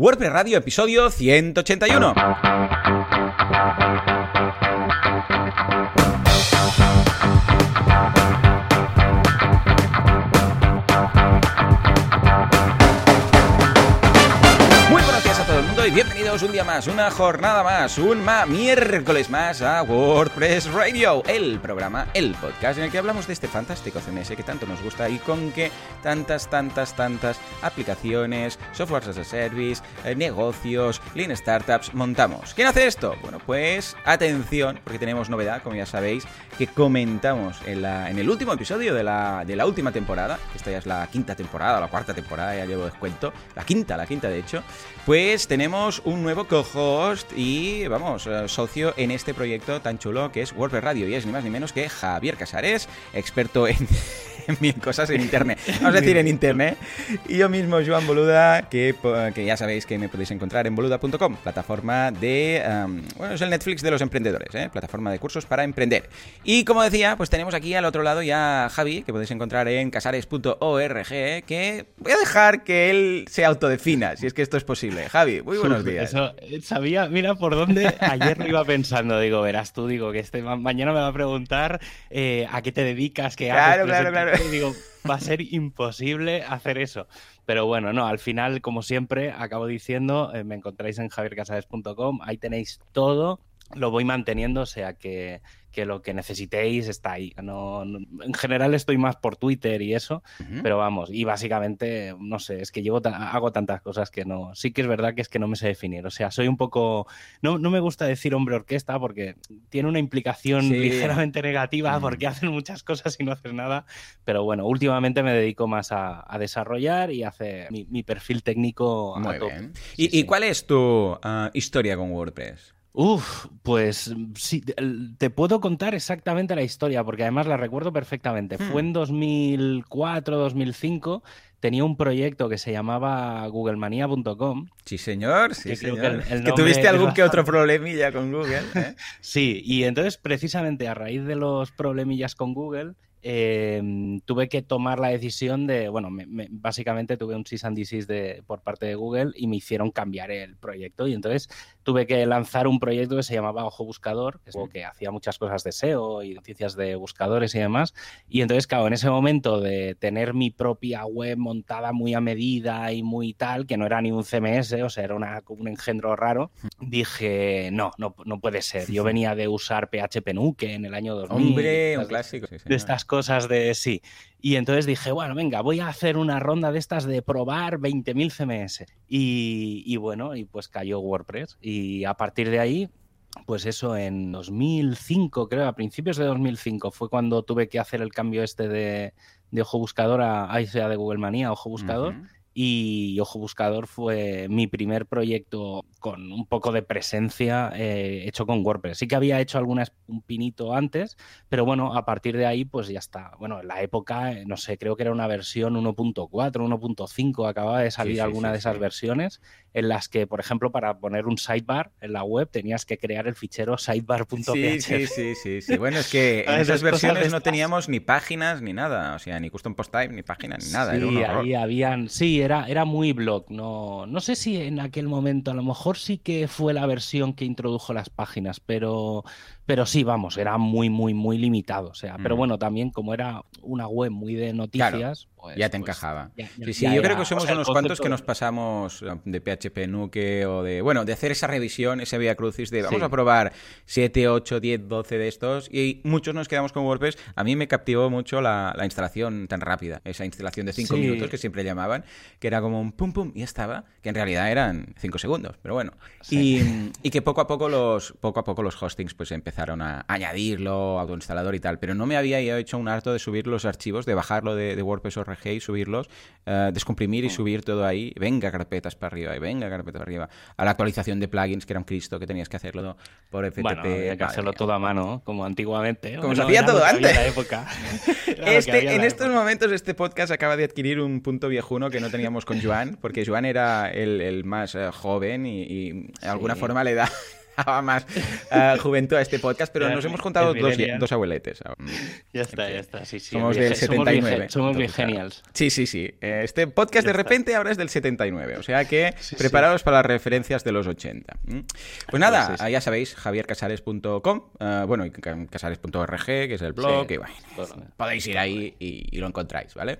WordPress Radio, episodio 181. Una jornada más, un ma miércoles más a WordPress Radio, el programa, el podcast en el que hablamos de este fantástico CMS que tanto nos gusta y con que tantas, tantas, tantas aplicaciones, software as a service, eh, negocios, lean startups montamos. ¿Quién hace esto? Bueno, pues atención, porque tenemos novedad, como ya sabéis, que comentamos en, la- en el último episodio de la, de la última temporada, esta ya es la quinta temporada, la cuarta temporada, ya llevo descuento, la quinta, la quinta de hecho, pues tenemos un nuevo co-host y, vamos, eh, socio en este proyecto tan chulo que es WordPress Radio, y es ni más ni menos que Javier Casares, experto en... mil cosas en internet. Vamos a decir en internet. Y yo mismo, Joan Boluda, que, que ya sabéis que me podéis encontrar en boluda.com, plataforma de. um, bueno, es el Netflix de los emprendedores, ¿eh? plataforma de cursos para emprender. Y como decía, pues tenemos aquí al otro lado ya a Javi, que podéis encontrar en casares.org, que voy a dejar que él se autodefina, si es que esto es posible. Javi, muy buenos días. Eso, eh, sabía, mira por dónde ayer lo iba pensando. Digo, verás tú, digo, que este ma- mañana me va a preguntar eh, a qué te dedicas, qué Claro, haces. claro, claro. Y digo, va a ser imposible hacer eso. Pero bueno, no, al final, como siempre, acabo diciendo, eh, me encontráis en javiercasades.com, ahí tenéis todo, lo voy manteniendo, o sea que, que lo que necesitéis está ahí. No, no- en general estoy más por Twitter y eso, pero vamos, y básicamente, no sé, es que llevo hago tantas cosas que no. Sí que es verdad que es que no me sé definir. O sea, soy un poco. No, no me gusta decir hombre orquesta porque tiene una implicación Sí. ligeramente negativa Mm. porque hacen muchas cosas y no haces nada. Pero bueno, últimamente me dedico más a, a desarrollar y a hacer mi, mi perfil técnico a Muy tope. bien. ¿Y, y sí. cuál es tu ah, historia con WordPress? Uf, pues sí, el- te puedo contar exactamente la historia, porque además la recuerdo perfectamente. Hmm. Fue en 2004, 2005, tenía un proyecto que se llamaba googlemania.com. Sí, señor, sí, Que señor. que el- el que nombre tuviste algún que otro problemilla con Google, ¿eh? Sí, y entonces precisamente a raíz de los problemillas con Google, eh, tuve que tomar la decisión de, bueno, me- me- básicamente tuve un cease and desist de, por parte de Google y me hicieron cambiar el proyecto y entonces tuve que lanzar un proyecto que se llamaba Ojo Buscador, que, es algo que hacía muchas cosas de SEO y noticias de buscadores y demás. Y entonces, claro, en ese momento de tener mi propia web montada muy a medida y muy tal, que no era ni un CMS, o sea, era una, como un engendro raro, dije, no, no, no puede ser. Yo venía de usar PHP Nuke en el año 2000. Hombre, un clásico. sí, de estas cosas de sí. Y entonces dije, bueno, venga, voy a hacer una ronda de estas de probar 20.000 CMS. Y, bueno, y pues cayó WordPress. Y a partir de ahí, pues eso, en 2005, creo, a principios de 2005, fue cuando tuve que hacer el cambio este de, de Ojo Buscador a, a de Google Manía, Ojo Buscador. Y Ojo Buscador fue mi primer proyecto con un poco de presencia eh, hecho con WordPress. Sí que había hecho alguna es- un pinito antes, pero bueno, a partir de ahí pues ya está. Bueno, en la época, eh, no sé, creo que era una versión 1.4, 1.5, acababa de salir sí, alguna sí, de esas versiones en las que, por ejemplo, para poner un sidebar en la web tenías que crear el fichero sidebar.php. Sí, sí, sí, sí, sí. Bueno, es que en esas versiones no teníamos ni páginas ni nada. O sea, ni custom post type, ni página, ni nada. Era Sí, ahí habían, sí, era, era muy blog. No, no sé si en aquel momento, a lo mejor sí que fue la versión que introdujo las páginas, pero, pero sí, vamos, era muy, muy, muy limitado. O sea, pero bueno, también como era una web muy de noticias, pues, Ya te pues, encajaba. ya- ya- Sí, sí, ya yo creo que o somos sea, unos cuantos que nos pasamos eh, de PHP Nuke o de, bueno, de hacer esa revisión, ese vía crucis de vamos Sí. a probar 7, 8, 10, 12 de estos y muchos nos quedamos con WordPress. A mí me captivó mucho la, la instalación tan rápida, esa instalación de 5 Sí. minutos que siempre llamaban, que era como un pum pum y ya estaba, que en realidad eran 5 segundos, pero bueno. Sí. Y, y que poco a poco los poco a poco los hostings pues empezaron a añadirlo, autoinstalador y tal, pero no me había hecho un harto de subir los archivos, de bajarlo de, de WordPress ORG y subirlos, eh, descomprimir y Mm. subir todo ahí, venga carpetas para arriba y venga carpetas para arriba, a la actualización de plugins que era un Cristo que tenías que hacerlo por FTP. Bueno, había que madre hacerlo mía. todo a mano, como antiguamente. Como se hacía todo antes. la época. Este, en estos época. momentos este podcast acaba de adquirir un punto viejuno que no teníamos con Joan, porque Joan era el, el más eh, joven y, y de alguna forma le da más uh, juventud a este podcast, pero nos hemos contado dos, dos, abueletes. Ya está, ya está. Sí, sí, somos del 79. Somos bien genials. Sí, sí, sí. Este podcast de repente ahora es del 79, o sea que preparados para las referencias de los 80. Pues nada, ya sabéis, javiercasares.com, uh, bueno, y casares.org, que es el blog, y bueno, podéis ir ahí y, lo encontráis, ¿vale?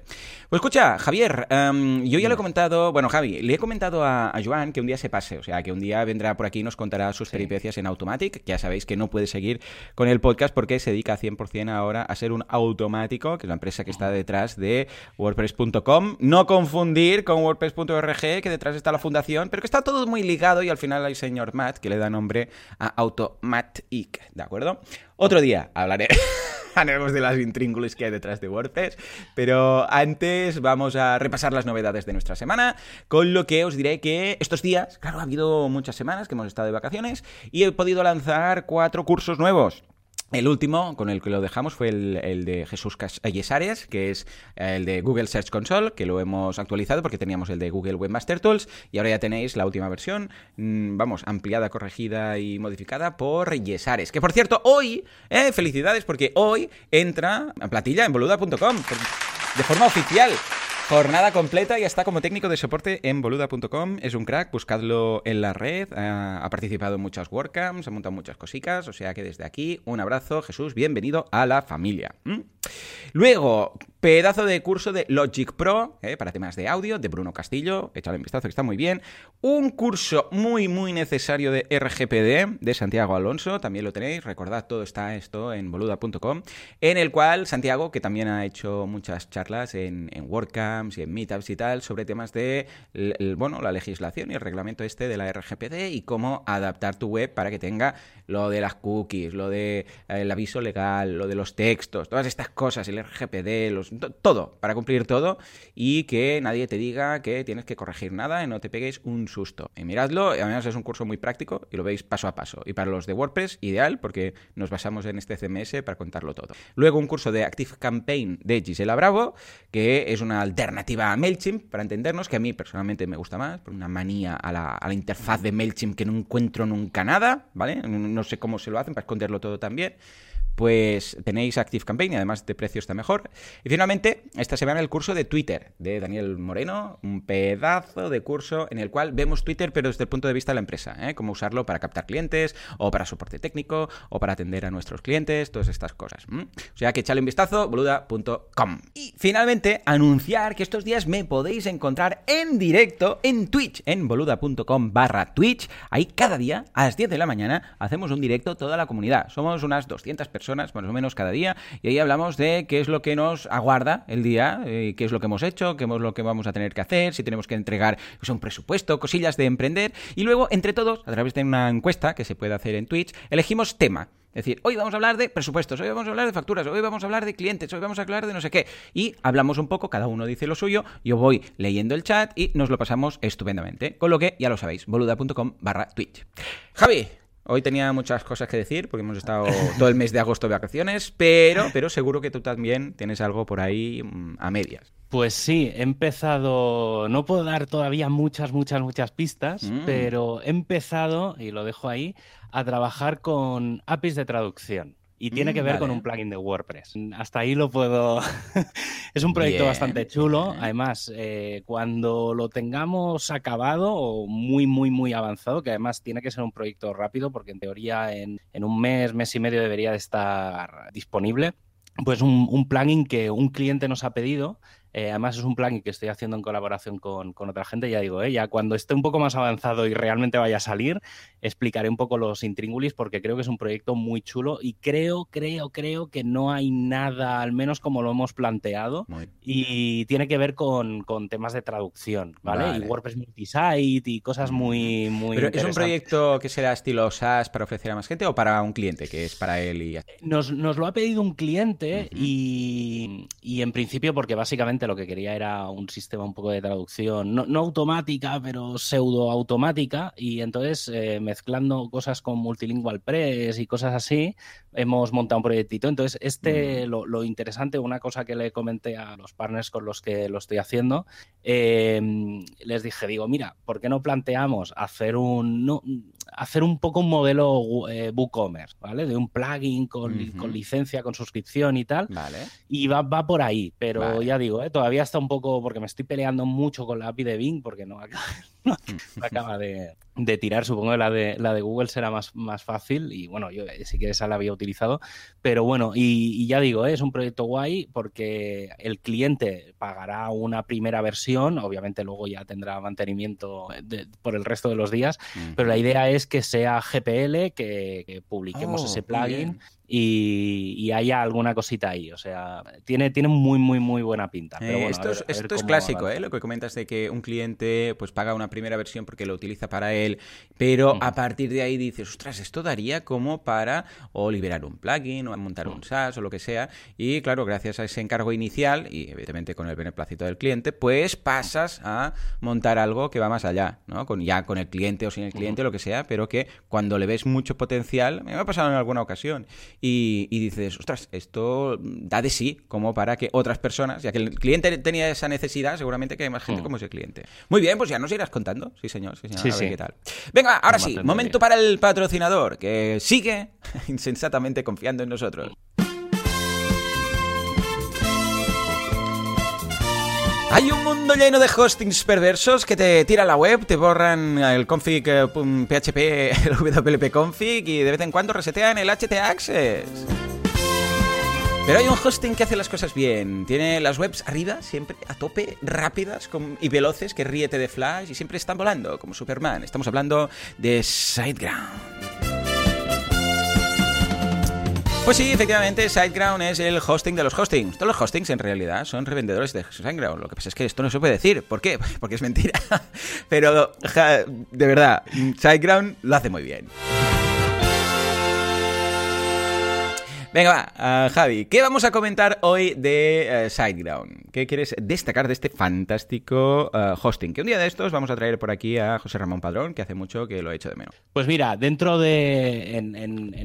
Pues escucha, Javier, um, yo ya lo he comentado, bueno, Javi, le he comentado a, a Joan que un día se pase, o sea, que un día vendrá por aquí y nos contará sus peripecias en Automatic. Ya sabéis que no puede seguir con el podcast porque se dedica 100% ahora a ser un automático, que es la empresa que está detrás de WordPress.com. No confundir con WordPress.org, que detrás está la fundación, pero que está todo muy ligado y al final hay señor Matt que le da nombre a Automatic, ¿de acuerdo? Otro día hablaré. hablaremos de las intríngulis que hay detrás de WordPress. Pero antes vamos a repasar las novedades de nuestra semana, con lo que os diré que estos días, claro, ha habido muchas semanas que hemos estado de vacaciones y he podido lanzar cuatro cursos nuevos. El último con el que lo dejamos fue el, de Jesús Yesares, que es el de Google Search Console, que lo hemos actualizado porque teníamos el de Google Webmaster Tools y ahora ya tenéis la última versión, mm, vamos, ampliada, corregida y modificada por Yesares. Que por cierto, hoy, eh, felicidades porque hoy entra a platilla en boluda.com de forma oficial. Jornada completa y está como técnico de soporte en boluda.com. Es un crack, buscadlo en la red. Ha, participado en muchas WordCamps, ha montado muchas cositas. O sea que desde aquí, un abrazo, Jesús, bienvenido a la familia. Luego, pedazo de curso de Logic Pro eh, para temas de audio de Bruno Castillo. Échale un vistazo que está muy bien. Un curso muy, muy necesario de RGPD de Santiago Alonso. También lo tenéis. Recordad, todo está esto en boluda.com. En el cual Santiago, que también ha hecho muchas charlas en, en WordCamp y en meetups y tal sobre temas de bueno, la legislación y el reglamento este de la RGPD y cómo adaptar tu web para que tenga lo de las cookies, lo de eh, el aviso legal, lo de los textos, todas estas cosas, el RGPD, los, todo, para cumplir todo y que nadie te diga que tienes que corregir nada y no te peguéis un susto. Y miradlo, además es un curso muy práctico y lo veis paso a paso. Y para los de WordPress, ideal porque nos basamos en este CMS para contarlo todo. Luego un curso de Active Campaign de Gisela Bravo, que es una alternativa a MailChimp, para entendernos, que a mí personalmente me gusta más, por una manía a la, a la interfaz de MailChimp que no encuentro nunca nada, ¿vale? no sé cómo se lo hacen para esconderlo todo también pues tenéis Active Campaign y además de precio está mejor. Y finalmente, esta semana el curso de Twitter de Daniel Moreno, un pedazo de curso en el cual vemos Twitter pero desde el punto de vista de la empresa, ¿eh? cómo usarlo para captar clientes o para soporte técnico o para atender a nuestros clientes, todas estas cosas. O sea que echale un vistazo, boluda.com. Y finalmente, anunciar que estos días me podéis encontrar en directo en Twitch, en boluda.com barra Twitch. Ahí cada día a las 10 de la mañana hacemos un directo toda la comunidad. Somos unas 200 personas más o menos cada día, y ahí hablamos de qué es lo que nos aguarda el día, eh, qué es lo que hemos hecho, qué es lo que vamos a tener que hacer, si tenemos que entregar pues, un presupuesto, cosillas de emprender, y luego, entre todos, a través de una encuesta que se puede hacer en Twitch, elegimos tema. Es decir, hoy vamos a hablar de presupuestos, hoy vamos a hablar de facturas, hoy vamos a hablar de clientes, hoy vamos a hablar de no sé qué. Y hablamos un poco, cada uno dice lo suyo, yo voy leyendo el chat y nos lo pasamos estupendamente. Con lo que, ya lo sabéis, boluda.com barra Twitch. Javi, Hoy tenía muchas cosas que decir porque hemos estado todo el mes de agosto de vacaciones, pero, pero seguro que tú también tienes algo por ahí mm, a medias. Pues sí, he empezado, no puedo dar todavía muchas, muchas, muchas pistas, mm. pero he empezado, y lo dejo ahí, a trabajar con APIs de traducción. Y tiene que mm, ver con un plugin de WordPress. Hasta ahí lo puedo. es un proyecto bastante chulo. Además, eh, cuando lo tengamos acabado o muy, muy, muy avanzado, que además tiene que ser un proyecto rápido, porque en teoría en, un mes, mes y medio debería de estar disponible. Pues un, un plugin que un cliente nos ha pedido eh, además es un plan que estoy haciendo en colaboración con, otra gente, ya digo, eh, ya cuando esté un poco más avanzado y realmente vaya a salir, explicaré un poco los intríngulis porque creo que es un proyecto muy chulo y creo, creo, creo que no hay nada, al menos como lo hemos planteado, y tiene que ver con, temas de traducción, ¿vale? Y WordPress multisite y cosas muy, muy ¿Pero es un proyecto que será estilo SaaS para ofrecer a más gente o para un cliente que es para él y Nos, nos lo ha pedido un cliente y, y en principio porque básicamente lo que quería era un sistema un poco de traducción, no, automática, pero pseudo automática, y entonces eh, mezclando cosas con Multilingual Press y cosas así, hemos montado un proyectito. Entonces, este, mm. lo, interesante, una cosa que le comenté a los partners con los que lo estoy haciendo, em, les dije, digo, mira, ¿por qué no planteamos hacer un, hacer un poco un modelo eh, WooCommerce, ¿vale? De un plugin con, licencia, con suscripción y tal. Vale. Y va, va por ahí, pero ya digo, ¿eh? todavía está un poco, porque me estoy peleando mucho con la API de Bing, porque no acaba, no acaba de, de tirar. Supongo que la de, la de Google será más, más fácil y bueno, yo sí que esa la había utilizado. Pero bueno, y, ya digo, ¿eh? es un proyecto guay porque el cliente pagará una primera versión, obviamente luego ya tendrá mantenimiento por el resto de los días, pero la idea es que sea GPL, que, publiquemos oh, ese plugin y, haya alguna cosita ahí. O sea, tiene, tiene muy, muy, muy buena pinta. Eh, esto, es, clásico, ¿eh? Lo que comentas de que un cliente pues paga una primera versión porque lo utiliza para él, pero a partir de ahí dices, ostras, esto daría como para o liberar un plugin o montar un SaaS o lo que sea. Y claro, gracias a ese encargo inicial y evidentemente con el beneplácito del cliente, pues pasas a montar algo que va más allá, ¿no? Con, ya con el cliente o sin el cliente, o lo que sea, pero que cuando le ves mucho potencial, me ha pasado en alguna ocasión y, dices, ostras, esto da de sí como para que otras personas, ya que el cliente tenía esa necesidad, seguramente que hay más gente mm. como ese cliente. Muy bien, pues ya nos irás contando. Sí, señor, sí, señor. a ver qué tal. Venga, ahora sí, momento para el patrocinador, que sigue insensatamente confiando en nosotros. Hay un mundo lleno de hostings perversos que te tiran la web, te borran el config PHP, eh, el WP config y de vez en cuando resetean el HT Access. Pero hay un hosting que hace las cosas bien. Tiene las webs arriba, siempre a tope, rápidas y veloces, que ríete de flash y siempre están volando, como Superman. Estamos hablando de SiteGround. Pues sí, efectivamente, SiteGround es el hosting de los hostings. Todos los hostings en realidad son revendedores de SiteGround. Lo que pasa es que esto no se puede decir. ¿Por qué? Porque es mentira. Pero, de verdad, SiteGround lo hace muy bien. Venga, va, Javi, ¿qué vamos a comentar hoy de uh, SiteGround? ¿Qué quieres destacar de este fantástico ah, hosting? Que un día de estos vamos a traer por aquí a José Ramón Padrón, que hace mucho que lo he hecho de menos. Pues mira, dentro de. En,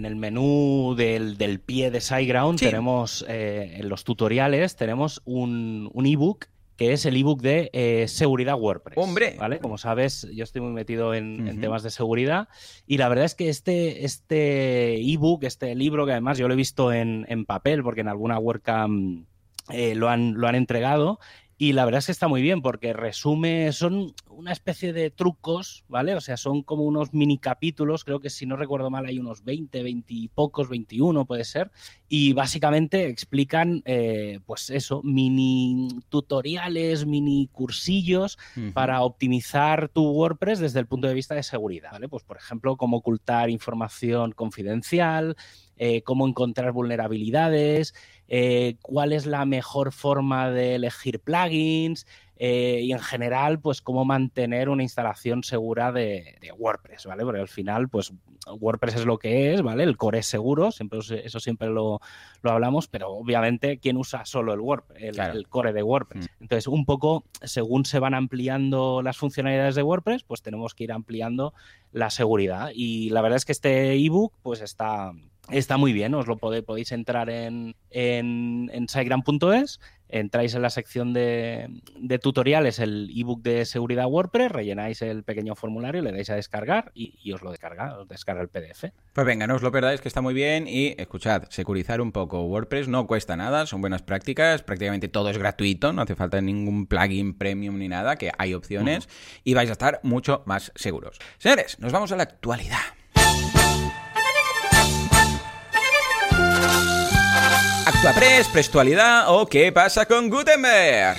el menú del, pie de SiteGround tenemos eh, en los tutoriales, tenemos un, un ebook que es el ebook de eh, seguridad WordPress. ¡Hombre! ¿Vale? Como sabes, yo estoy muy metido en, temas de seguridad y la verdad es que este, este ebook, este libro, que además yo lo he visto en, papel porque en alguna WordCamp eh, lo, han, lo han entregado, y la verdad es que está muy bien porque resume, son una especie de trucos, ¿vale? O sea, son como unos mini capítulos, creo que si no recuerdo mal hay unos 20, 20 y pocos, 21 puede ser, y básicamente explican, eh, pues eso, mini tutoriales, mini cursillos para optimizar tu WordPress desde el punto de vista de seguridad, ¿vale? Pues por ejemplo, cómo ocultar información confidencial, eh, cómo encontrar vulnerabilidades, eh, cuál es la mejor forma de elegir plugins eh, y en general, pues cómo mantener una instalación segura de, WordPress, ¿vale? Porque al final, pues WordPress es lo que es, ¿vale? El core es seguro, siempre, eso siempre lo, hablamos, pero obviamente, ¿quién usa solo el, WordPress, el, core de WordPress? Mm. Entonces, un poco, según se van ampliando las funcionalidades de WordPress, pues tenemos que ir ampliando la seguridad. Y la verdad es que este ebook, pues está Está muy bien, os lo podéis, entrar en, en, en sitegram.es, entráis en la sección de, tutoriales, el ebook de seguridad WordPress, rellenáis el pequeño formulario, le dais a descargar y, os lo descarga, os descarga el PDF. Pues venga, no os lo perdáis, que está muy bien y escuchad, securizar un poco WordPress no cuesta nada, son buenas prácticas, prácticamente todo es gratuito, no hace falta ningún plugin premium ni nada, que hay opciones y vais a estar mucho más seguros. Señores, nos vamos a la actualidad. ActuaPress, Prestualidad o ¿Qué pasa con Gutenberg?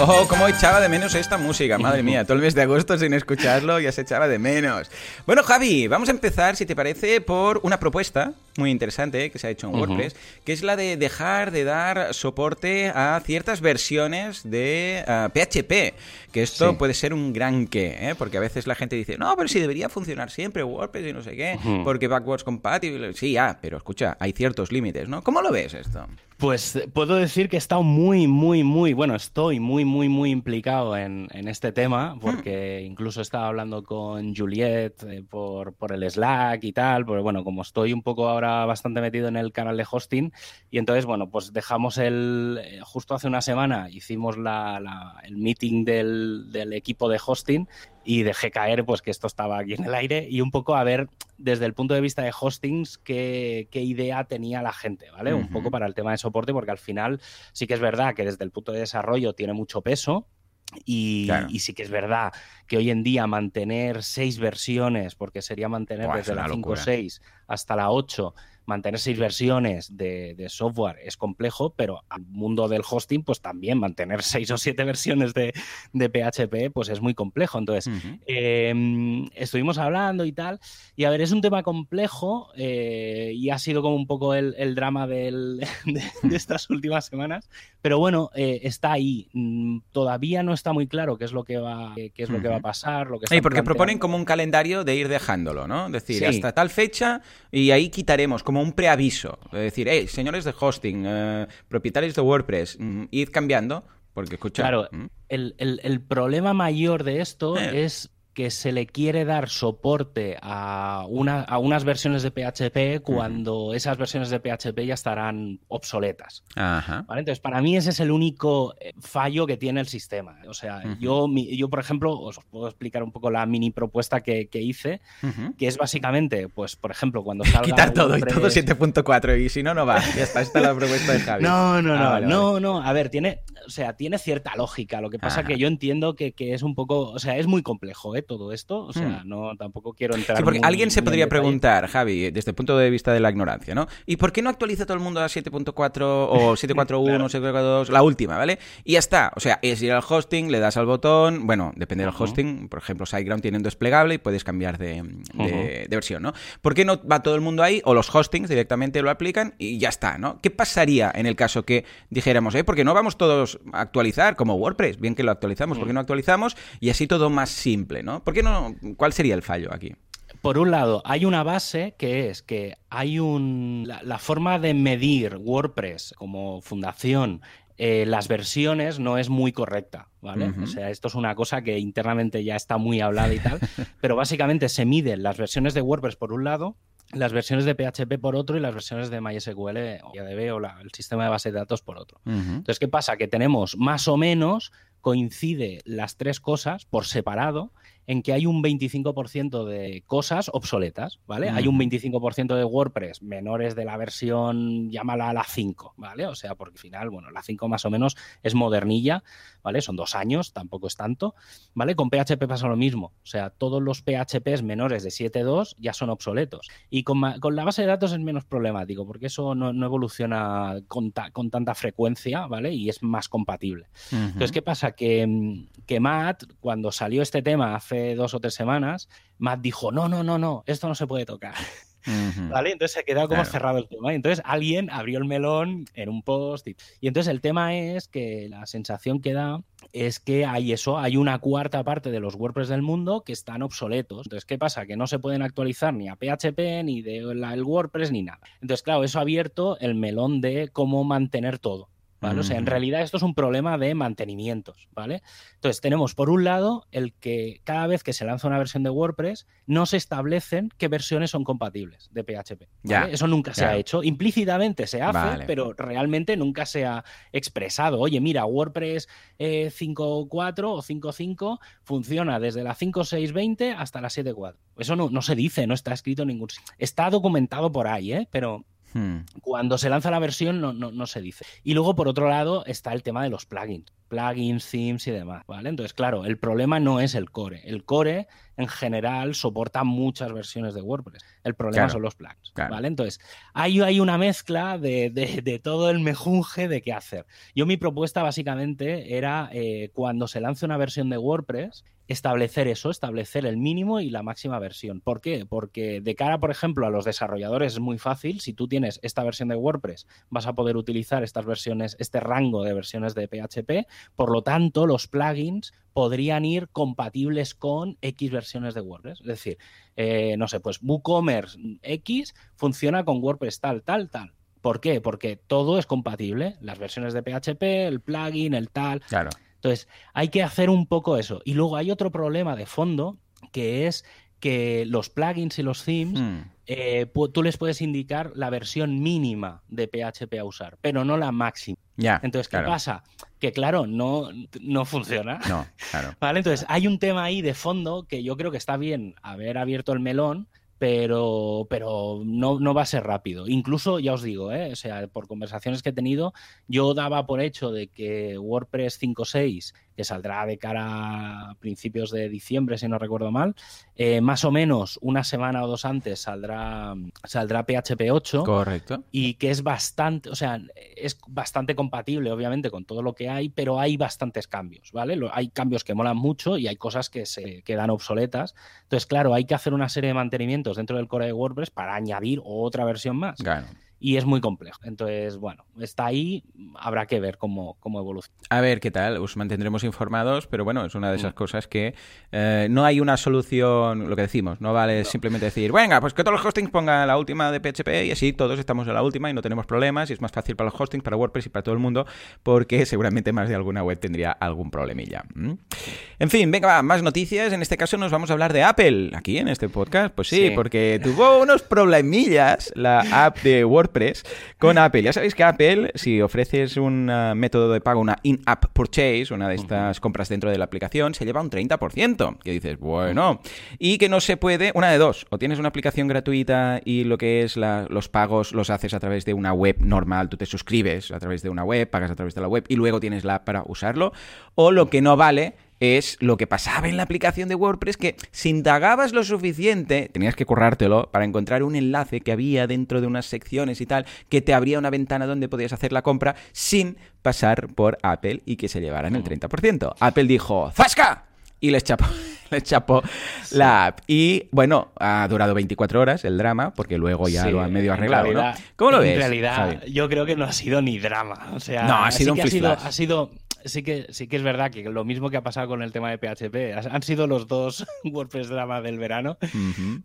Oh, cómo echaba de menos esta música, madre mía. Todo el mes de agosto sin escucharlo ya se echaba de menos. Bueno, Javi, vamos a empezar, si te parece, por una propuesta muy interesante que se ha hecho en WordPress, que es la de dejar de dar soporte a ciertas versiones de PHP. Ah, que esto puede ser un gran qué, ¿eh? porque a veces la gente dice, no, pero si debería funcionar siempre WordPress y no sé qué, porque backwards compatible. Sí, ya, pero escucha, hay ciertos límites, ¿no? ¿Cómo lo ves esto? Pues puedo decir que he estado muy, muy, muy, bueno, estoy muy, muy, muy implicado en, este tema, hmm. porque incluso estaba hablando con Juliet eh, por, por el Slack y tal, pero bueno, como estoy un poco ahora bastante metido en el canal de hosting y entonces, bueno, pues dejamos el, eh, justo hace una semana hicimos el meeting del, del, equipo de hosting y dejé caer pues que esto estaba aquí en el aire y un poco a ver desde el punto de vista de hostings qué, qué idea tenía la gente, ¿vale? Un poco para el tema de soporte porque al final sí que es verdad que desde el punto de desarrollo tiene mucho peso, y, sí que es verdad que hoy en día mantener seis versiones, porque sería mantener desde la 5.6 hasta la 8, mantener seis versiones de, software es complejo, pero al mundo del hosting, pues también mantener seis o siete versiones de, PHP, pues es muy complejo. Entonces, em, estuvimos hablando y tal, y a ver, es un tema complejo eh, y ha sido como un poco el, drama de, estas últimas semanas, pero bueno, eh, está ahí. Mm, todavía no está muy claro qué es lo que va, qué es lo que va a pasar. Lo que porque proponen como un calendario de ir dejándolo, ¿no? Es decir, hasta tal fecha y ahí quitaremos como un preaviso. Es decir, hey, señores de hosting, eh, propietarios de WordPress, mm, id cambiando, porque escucha. Claro, mm. el, problema mayor de esto eh. es que se le quiere dar soporte a, una, a unas versiones de PHP cuando esas versiones de PHP ya estarán obsoletas. Entonces, para mí ese es el único eh, fallo que tiene el sistema. O sea, yo, yo, por ejemplo, os puedo explicar un poco la mini propuesta que, hice, que es básicamente, pues, por ejemplo, cuando salga... Quitar todo y todo 7.4 y si no, no va. Ya está, esta es la propuesta de Javi. No, no, ah, no, no, no. A ver, tiene, o sea, tiene cierta lógica. Lo que pasa que yo entiendo que, que, es un poco, o sea, es muy complejo, ¿eh? Todo esto. O sea, hmm. no tampoco quiero entrar. Sí, porque alguien se podría preguntar, Javi, desde el punto de vista de la ignorancia, ¿no? ¿Y por qué no actualiza todo el mundo a 7.4 o 7.4.1 o 7.4.2, la última, ¿vale? Y ya está. O sea, es ir al hosting, le das al botón, bueno, depende del hosting. Por ejemplo, SiteGround tiene un desplegable y puedes cambiar de, de, versión, ¿no? ¿Por qué no va todo el mundo ahí o los hostings directamente lo aplican y ya está, ¿no? ¿Qué pasaría en el caso que dijéramos, eh, porque no vamos todos a actualizar como WordPress? Bien que lo actualizamos, ¿por qué no actualizamos? Y así todo más simple, ¿no? ¿Por qué no ¿cuál sería el fallo aquí? Por un lado, hay una base que es que hay un. La, forma de medir WordPress como fundación eh, las versiones no es muy correcta, ¿vale? O sea, esto es una cosa que internamente ya está muy hablada y tal, pero básicamente se miden las versiones de WordPress por un lado, las versiones de PHP por otro y las versiones de MySQL o YADB o el sistema de base de datos por otro. Entonces, ¿qué pasa? Que tenemos más o menos coincide las tres cosas por separado en que hay un 25% de cosas obsoletas, ¿vale? Hay un 25% de WordPress menores de la versión, llámala la 5, ¿vale? O sea, porque al final, bueno, la 5 más o menos es modernilla, ¿vale? Son dos años, tampoco es tanto, ¿vale? Con PHP pasa lo mismo, o sea, todos los PHPs menores de 7.2 ya son obsoletos. Y con, la base de datos es menos problemático, porque eso no, evoluciona con, con, tanta frecuencia, ¿vale? Y es más compatible. Entonces, ¿qué pasa? Que, que Matt, cuando salió este tema hace dos o tres semanas, Matt dijo, no, no, no, no, esto no se puede tocar. ¿Vale? Entonces se quedó como cerrado el tema. entonces alguien abrió el melón en un post. Y, entonces el tema es que la sensación que da es que hay eso, hay una cuarta parte de los WordPress del mundo que están obsoletos. Entonces, ¿qué pasa? Que no se pueden actualizar ni a PHP, ni de el WordPress, ni nada. Entonces, claro, eso ha abierto el melón de cómo mantener todo. O sea, en realidad esto es un problema de mantenimientos, ¿vale? Entonces, tenemos por un lado el que cada vez que se lanza una versión de WordPress, no se establecen qué versiones son compatibles de PHP. Eso nunca se ha hecho. Implícitamente se hace, pero realmente nunca se ha expresado. Oye, mira, WordPress 5.4 eh, o 5.5 funciona desde la 5.6.20 hasta la 7.4. Eso no, no se dice, no está escrito en ningún sitio. Está documentado por ahí, ¿eh? Pero Hmm. Cuando se lanza la versión no, no, se dice. Y luego, por otro lado, está el tema de los plugins. Plugins, themes y demás, ¿vale? Entonces, claro, el problema no es el core. El core, en general, soporta muchas versiones de WordPress. El problema son los plugins, ¿vale? Entonces, hay, hay una mezcla de, todo el mejunje de qué hacer. Yo mi propuesta, básicamente, era eh, cuando se lance una versión de WordPress, establecer eso, establecer el mínimo y la máxima versión. ¿Por qué? Porque de cara, por ejemplo, a los desarrolladores es muy fácil. Si tú tienes esta versión de WordPress, vas a poder utilizar estas versiones, este rango de versiones de PHP. Por lo tanto, los plugins podrían ir compatibles con X versiones de WordPress. Es decir, eh, no sé, pues WooCommerce X funciona con WordPress tal, tal, tal. ¿Por qué? Porque todo es compatible. Las versiones de PHP, el plugin, el tal. Claro. Entonces, hay que hacer un poco eso. Y luego hay otro problema de fondo que es que los plugins y los themes, Mm. eh, tú les puedes indicar la versión mínima de PHP a usar, pero no la máxima. Ya. Entonces, ¿qué claro. pasa? Que claro, no, no funciona. No, claro. Vale, entonces hay un tema ahí de fondo que yo creo que está bien haber abierto el melón, pero, pero no, no va a ser rápido. Incluso, ya os digo, ¿eh? o sea, por conversaciones que he tenido, yo daba por hecho de que WordPress 5.6, que saldrá de cara a principios de diciembre, si no recuerdo mal, eh, más o menos una semana o dos antes saldrá, saldrá PHP 8 Correcto. y que es bastante, o sea, es bastante compatible, obviamente, con todo lo que hay, pero hay bastantes cambios, ¿vale? Lo- Hay cambios que molan mucho y hay cosas que se quedan obsoletas. Entonces, claro, hay que hacer una serie de mantenimientos dentro del core de WordPress para añadir otra versión más. Claro. Y es muy complejo. Entonces, bueno, está ahí, habrá que ver cómo, cómo evoluciona. A ver qué tal, os mantendremos informados, pero bueno, es una de Mm. esas cosas que eh, no hay una solución, lo que decimos, no vale simplemente decir, venga, pues que todos los hostings pongan la última de PHP y así todos estamos en la última y no tenemos problemas y es más fácil para los hostings, para WordPress y para todo el mundo, porque seguramente más de alguna web tendría algún problemilla. ¿m? En fin, venga, va, más noticias, en este caso nos vamos a hablar de Apple, aquí en este podcast, pues sí, Sí. porque tuvo unos problemillas la app de WordPress con Apple. Ya sabéis que Apple, si ofreces un ah, método de pago, una in-app purchase, una de estas compras dentro de la aplicación, se lleva un 30%. Que dices, bueno, y que no se puede, una de dos, o tienes una aplicación gratuita y lo que es la- los pagos los haces a través de una web normal, tú te suscribes a través de una web, pagas a través de la web y luego tienes la app para usarlo, o lo que no vale es lo que pasaba en la aplicación de WordPress, que si indagabas lo suficiente, tenías que currártelo para encontrar un enlace que había dentro de unas secciones y tal, que te abría una ventana donde podías hacer la compra sin pasar por Apple y que se llevaran el 30%. Apple dijo, ¡Zasca! Y les chapó, les chapó la app. Y bueno, ha durado 24 horas el drama, porque luego ya Sí, lo han medio en arreglado, realidad- ¿no? ¿Cómo lo en ves? realidad, Javi? yo creo que no ha sido ni drama. O sea, No, ha sido un ha sido, ha sido sí que sí que es verdad que lo mismo que ha pasado con el tema de PHP. Han sido los dos WordPress drama del verano.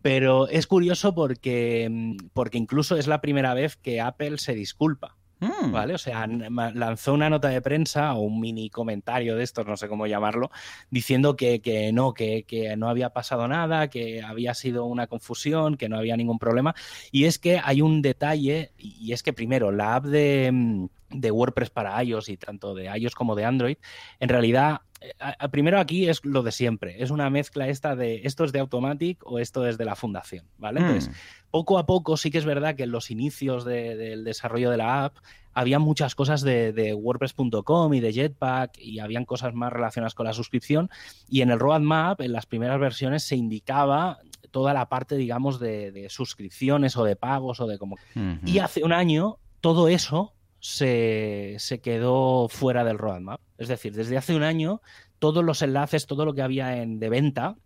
Pero es curioso porque, porque incluso es la primera vez que Apple se disculpa. Mm. ¿Vale? O sea, lanzó una nota de prensa o un mini comentario de estos, no sé cómo llamarlo, diciendo que, que no, que, que no había pasado nada, que había sido una confusión, que no había ningún problema. Y es que hay un detalle, y es que primero, la app de, de WordPress para iOS y tanto de iOS como de Android, en realidad, eh, a- a- primero aquí es lo de siempre, es una mezcla esta de esto es de Automatic o esto es de la fundación, ¿vale? Entonces, Mm. poco a poco sí que es verdad que en los inicios de- del desarrollo de la app había muchas cosas de, de WordPress.com y de Jetpack y habían cosas más relacionadas con la suscripción y en el roadmap, en las primeras versiones, se indicaba toda la parte, digamos, de, de suscripciones o de pagos o de como... Y hace un año todo eso se, se quedó fuera del roadmap. Es decir, desde hace un año todos los enlaces, todo lo que había en, de venta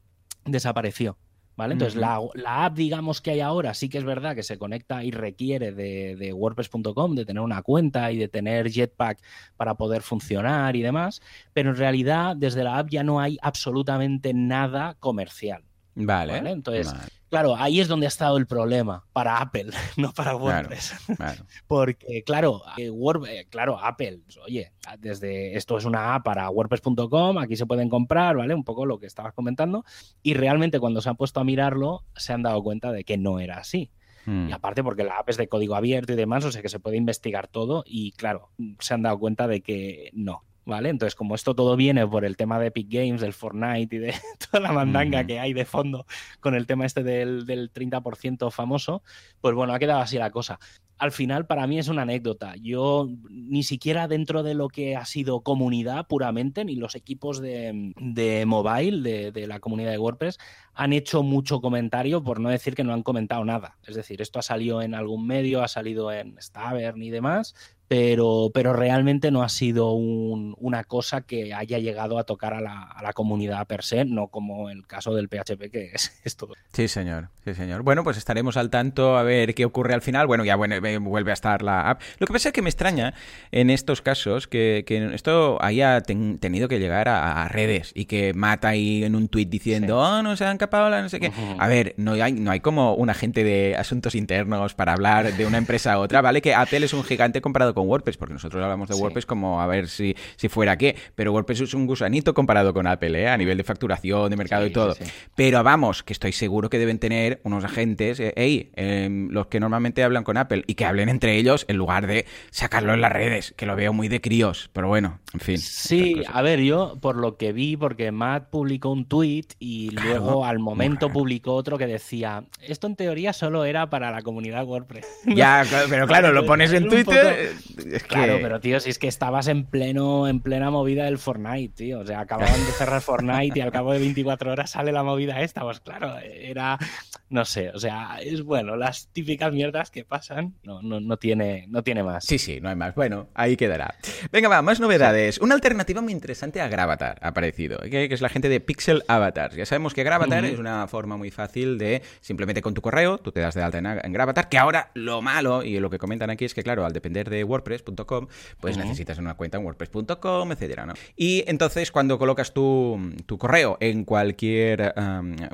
desapareció. ¿Vale? Entonces, la, la app, digamos, que hay ahora, sí que es verdad que se conecta y requiere de, de WordPress.com, de tener una cuenta y de tener Jetpack para poder funcionar y demás, pero en realidad desde la app ya no hay absolutamente nada comercial. Vale. ¿vale? Entonces, Vale, Claro, ahí es donde ha estado el problema, para Apple, no para. WordPress. claro. Porque, claro, eh, Word- eh, claro, Apple, oye, desde esto es una app para WordPress.com, aquí se pueden comprar, ¿vale? Un poco lo que estabas comentando. Y realmente cuando se han puesto a mirarlo, se han dado cuenta de que no era así. Mm. Y aparte porque la app es de código abierto y demás, o sea que se puede investigar todo y claro, se han dado cuenta de que no. ¿Vale? Entonces, como esto todo viene por el tema de Epic Games, del Fortnite y de toda la mandanga Ujú. que hay de fondo con el tema este del, del 30% famoso, pues bueno, ha quedado así la cosa. Al final, para mí es una anécdota. Yo ni siquiera dentro de lo que ha sido comunidad puramente, ni los equipos de, de mobile, de, de la comunidad de WordPress, han hecho mucho comentario, por no decir que no han comentado nada. Es decir, esto ha salido en algún medio, ha salido en Stavern y demás, pero, pero realmente no ha sido un- una cosa que haya llegado a tocar a la, a la comunidad per se, no como el caso del PHP, que es, es todo. Sí, señor, sí, señor. Bueno, pues estaremos al tanto a ver qué ocurre al final. Bueno, ya bueno, eh, vuelve a estar la app. Lo que pasa es que me extraña en estos casos que, que esto haya ten- tenido que llegar a, a redes y que mata ahí en un tuit diciendo, oh, no se han capado la no sé qué. A ver, no hay, no hay como un agente de asuntos internos para hablar de una empresa a otra, ¿vale? Que Apple es un gigante comparado con WordPress, porque nosotros hablamos de WordPress como a ver si, si fuera qué, pero WordPress es un gusanito comparado con Apple, ¿eh? a nivel de facturación, de mercado y todo. pero vamos, que estoy seguro que deben tener unos agentes, eh, hey, em, los que normalmente hablan con Apple y que hablen entre ellos en lugar de sacarlo en las redes, que lo veo muy de críos, pero bueno, en fin. Sí, a ver, yo por lo que vi, porque Matt publicó un tweet y luego al momento publicó otro que decía, esto en teoría solo era para la comunidad WordPress. Ya, pero claro, lo pones en Twitter. Claro, pero tío, si es que estabas en pleno, en plena movida del Fortnite, tío. O sea, acababan de cerrar Fortnite y al cabo de 24 horas sale la movida esta. Pues claro, era. No sé, o sea, es bueno, las típicas mierdas que pasan, no, no, no, tiene, no tiene más. Sí, sí, no hay más. Bueno, ahí quedará. Venga, va, más novedades. Una alternativa muy interesante a Gravatar ha aparecido, que, es la gente de Pixel Avatars. Ya sabemos que Gravatar es una forma muy fácil de simplemente con tu correo, tú te das de alta en, Gravatar, que ahora lo malo, y lo que comentan aquí es que, claro, al depender de WordPress.com, pues necesitas una cuenta en WordPress.com, etcétera, ¿no? Y entonces, cuando colocas tu, correo en cualquier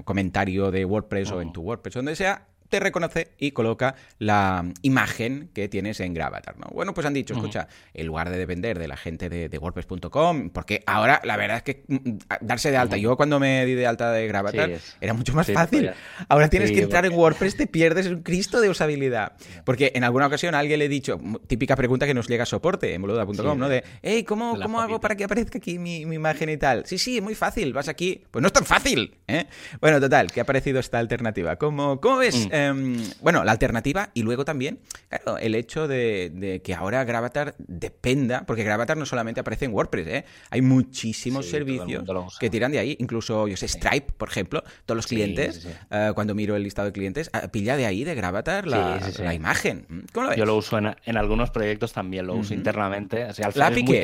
comentario de WordPress o en tu WordPress, donde sea, te reconoce y coloca la imagen que tienes en Gravatar. ¿no? Bueno, pues han dicho, escucha, en lugar de depender de la gente de, WordPress.com, porque ahora la verdad es que mm, darse de alta, yo cuando me di de alta de Gravatar era mucho más fácil. Ahora tienes que entrar en WordPress, te pierdes un Cristo de usabilidad. Porque en alguna ocasión a alguien le he dicho, típica pregunta que nos llega a soporte en boluda.com, ¿no? De, hey, ¿cómo, ¿cómo hago para que aparezca aquí mi, imagen y tal? Sí, sí, muy fácil, vas aquí. Pues no es tan fácil, ¿eh? Bueno, total, ¿qué ha parecido esta alternativa? ¿Cómo, cómo ves? Mm. Em, bueno, la alternativa y luego también, claro, el hecho de, que ahora Gravatar dependa, porque Gravatar no solamente aparece en WordPress, ¿eh? hay muchísimos servicios que tiran de ahí, incluso, yo sé, Stripe, por ejemplo, todos los clientes, eh, cuando miro el listado de clientes, ah, pilla de ahí, de Gravatar, la, imagen. ¿Cómo lo ves? Yo lo uso en, algunos proyectos también, lo uso internamente. O sea, al final es, muy,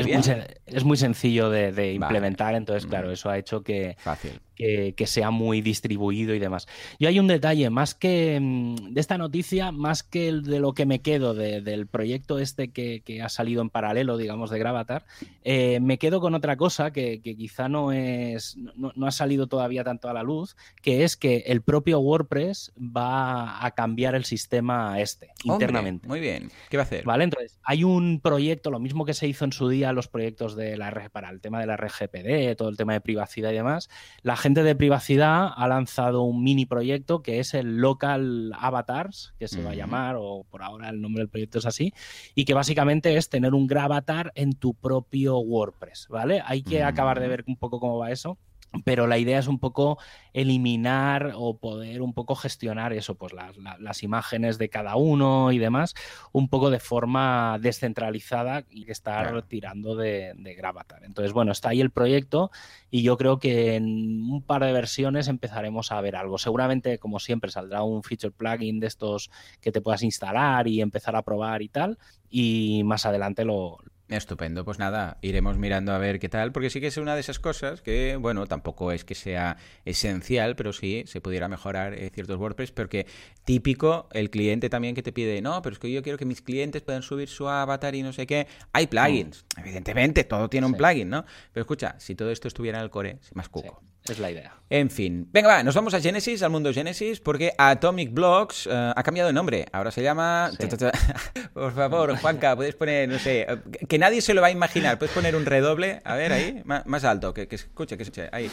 es, muy, sencillo de, implementar, entonces, claro, eso ha hecho que, Fácil que, sea muy distribuido y demás. Y hay un detalle, más que mm, de esta noticia, más que el de lo que me quedo del proyecto este que, ha salido en paralelo, digamos, de Gravatar, eh, me quedo con otra cosa que, quizá no es no, ha salido todavía tanto a la luz, que es que el propio WordPress va a cambiar el sistema este internamente. Muy bien. ¿Qué va a hacer? Vale, entonces hay un proyecto, lo mismo que se hizo en su día los proyectos de la para el tema de la RGPD, todo el tema de privacidad y demás. La gente de privacidad ha lanzado un mini proyecto que es el Local Avatars, que se va a llamar, o por ahora el nombre del proyecto es así, y que básicamente es tener un gravatar en tu propio WordPress, ¿vale? Hay que acabar de ver un poco cómo va eso pero la idea es un poco eliminar o poder un poco gestionar eso, pues las, imágenes de cada uno y demás, un poco de forma descentralizada y estar tirando de, de, Gravatar. Entonces, bueno, está ahí el proyecto y yo creo que en un par de versiones empezaremos a ver algo. Seguramente, como siempre, saldrá un feature plugin de estos que te puedas instalar y empezar a probar y tal, y más adelante lo, Estupendo, pues nada, iremos mirando a ver qué tal, porque sí que es una de esas cosas que, bueno, tampoco es que sea esencial, pero sí se pudiera mejorar eh, ciertos WordPress, porque típico el cliente también que te pide, no, pero es que yo quiero que mis clientes puedan subir su avatar y no sé qué. Hay plugins, mm. evidentemente, todo tiene un plugin, ¿no? Pero escucha, si todo esto estuviera en el core, más cuco. Es la idea. En fin. Venga, va, nos vamos a Genesis, al mundo Genesis, porque Atomic Blocks eh, ha cambiado de nombre. Ahora se llama. Por favor, Juanca, puedes poner, no sé, que nadie se lo va a imaginar. Puedes poner un redoble, a ver, ahí, más, alto, que, que escuche, que escuche, ahí.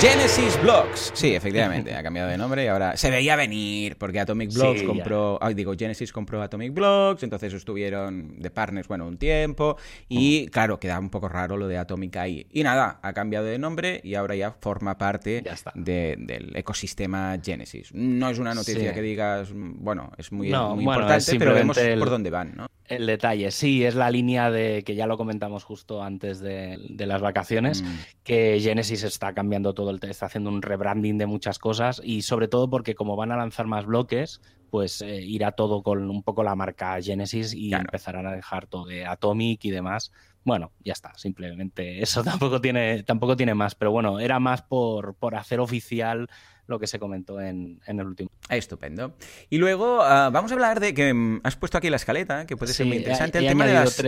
Genesis Blocks. Sí, efectivamente, ha cambiado de nombre y ahora se veía venir porque Atomic Blocks compró, digo, Genesis compró Atomic Blocks, entonces estuvieron de partners, bueno, un tiempo y claro, queda un poco raro lo de Atomic ahí. Y nada, ha cambiado de nombre y ahora ya forma parte del ecosistema Genesis. No es una noticia que digas, bueno, es muy, importante, pero vemos por dónde van, ¿no? El detalle, sí, es la línea de que ya lo comentamos justo antes de, las vacaciones, mm. que Genesis está cambiando todo, está haciendo un rebranding de muchas cosas y sobre todo porque como van a lanzar más bloques, pues eh, irá todo con un poco la marca Genesis y empezarán a dejar todo de Atomic y demás. Bueno, ya está, simplemente eso tampoco tiene, tampoco tiene más, pero bueno, era más por, por hacer oficial lo que se comentó en, el último. Estupendo. Y luego ah, vamos a hablar de que mm, has puesto aquí la escaleta, que puede ser muy interesante. el tema de las.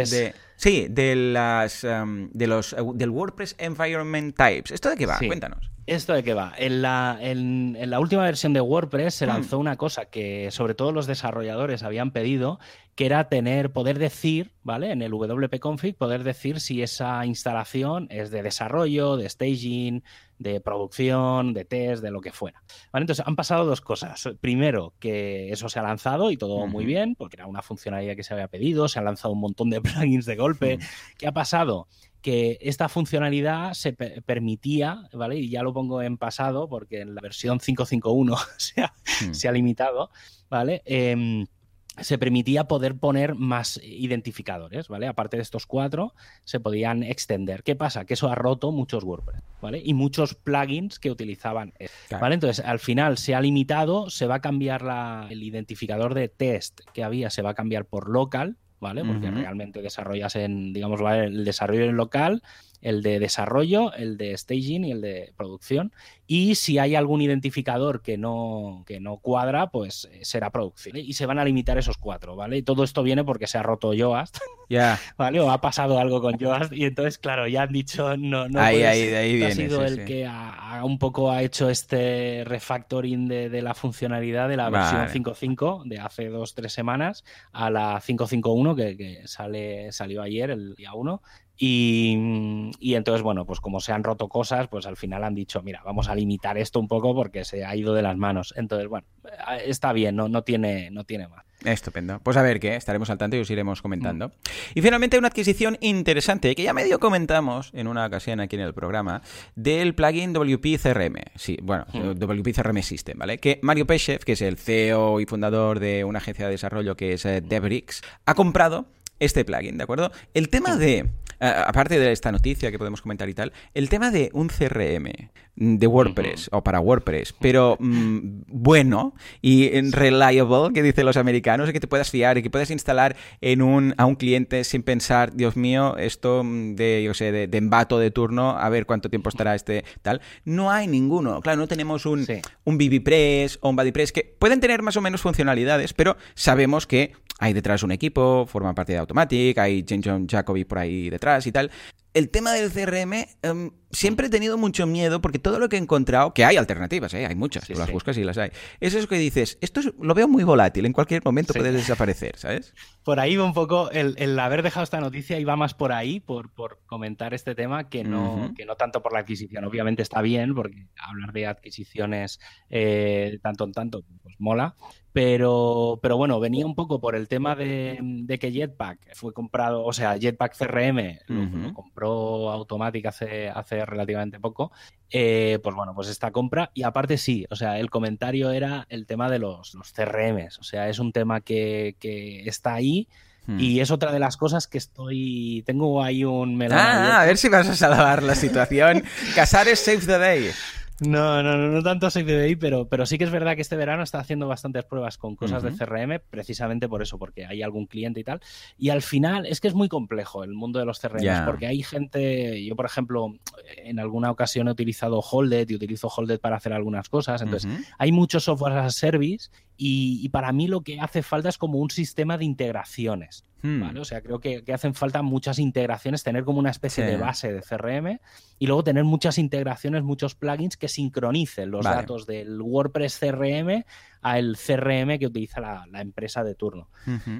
sí, de las. de los, del WordPress Environment Types. ¿Esto de qué va? Cuéntanos. ¿Esto de qué va? En la, en, la última versión de WordPress se hmm. lanzó una cosa que sobre todo los desarrolladores habían pedido que era tener, poder decir, ¿vale? En el WP config, poder decir si esa instalación es de desarrollo, de staging, de producción, de test, de lo que fuera. ¿Vale? Entonces han pasado dos cosas. Primero, que eso se ha lanzado y todo muy bien, porque era una funcionalidad que se había pedido, se han lanzado un montón de plugins de golpe. ¿Qué ha pasado? que esta funcionalidad se permitía, ¿vale? Y ya lo pongo en pasado porque en la versión 551 se ha, hmm. se ha limitado, ¿vale? Em, se permitía poder poner más identificadores, ¿vale? Aparte de estos cuatro, se podían extender. ¿Qué pasa? Que eso ha roto muchos WordPress, ¿vale? Y muchos plugins que utilizaban, ¿vale? Entonces, al final se ha limitado, se va a cambiar el identificador de test que había, se va a cambiar por local, ¿vale? Porque realmente desarrollas en, digamos, el desarrollo en local el de desarrollo, el de staging y el de producción. Y si hay algún identificador que no, que no cuadra, pues eh, será producción. Y se van a limitar esos cuatro, ¿vale? Y todo esto viene porque se ha roto Yoast, ya ¿vale? O ha pasado algo con Yoast y entonces, claro, ya han dicho, no, no ahí, ahí, ha sido el que ha, un poco ha hecho este refactoring de, la funcionalidad de la versión 5.5 de hace dos, tres semanas a la 5.5.1 que, que sale, salió ayer, el día 1, y, entonces, bueno, pues como se han roto cosas, pues al final han dicho, mira, vamos a limitar esto un poco porque se ha ido de las manos. Entonces, bueno, eh, está bien, no, no, tiene, no tiene más. Estupendo. Pues a ver qué, estaremos al tanto y os iremos comentando. Mm. Y finalmente una adquisición interesante que ya medio comentamos en una ocasión aquí en el programa del plugin WP CRM. Sí, bueno, mm. WP CRM System, ¿vale? Que Mario Peshev, que es el CEO y fundador de una agencia de desarrollo que es eh, Debrix, ha comprado este plugin, ¿de acuerdo? El tema de, aparte de esta noticia que podemos comentar y tal, el tema de un CRM de WordPress o para WordPress, pero mm, bueno y reliable, que dicen los americanos, y que te puedas fiar y que puedas instalar en un, a un cliente sin pensar, Dios mío, esto mm, de, yo sé, de, embato de turno, a ver cuánto tiempo estará este tal. No hay ninguno. Claro, no tenemos un, un BBPress o un BuddyPress que pueden tener más o menos funcionalidades, pero sabemos que hay detrás un equipo, forma parte de Automatic, hay John Jacoby por ahí detrás y tal. El tema del CRM, em, siempre he tenido mucho miedo porque todo lo que he encontrado, que hay alternativas, ¿eh? hay muchas, tú las buscas y las hay. Es eso que dices, esto lo veo muy volátil, en cualquier momento puede desaparecer, ¿sabes? Por ahí va un poco, el, haber dejado esta noticia iba más por ahí, por, por comentar este tema, que no, que no tanto por la adquisición. Obviamente está bien, porque hablar de adquisiciones eh, tanto en tanto, pues mola, pero, pero bueno, venía un poco por el tema de, que Jetpack fue comprado, o sea, Jetpack CRM lo, compró Automatic hace, hace relativamente poco. Eh, pues bueno, pues esta compra. Y aparte sí, o sea, el comentario era el tema de los, los CRMs. O sea, es un tema que, que está ahí. Hmm. Y es otra de las cosas que estoy. Tengo ahí un melón. Ah, a ver si vas a salvar la situación. Casares Save the Day. No, no, no, no tanto CDI, pero, pero sí que es verdad que este verano está haciendo bastantes pruebas con cosas de CRM, precisamente por eso, porque hay algún cliente y tal. Y al final es que es muy complejo el mundo de los CRM, porque hay gente, yo por ejemplo, en alguna ocasión he utilizado Holded y utilizo Holded para hacer algunas cosas. Entonces, hay muchos software as a service y, para mí lo que hace falta es como un sistema de integraciones. Hmm. O sea, creo que, hacen falta muchas integraciones, tener como una especie de base de CRM y luego tener muchas integraciones, muchos plugins que sincronicen los datos del WordPress CRM al CRM que utiliza la, empresa de turno.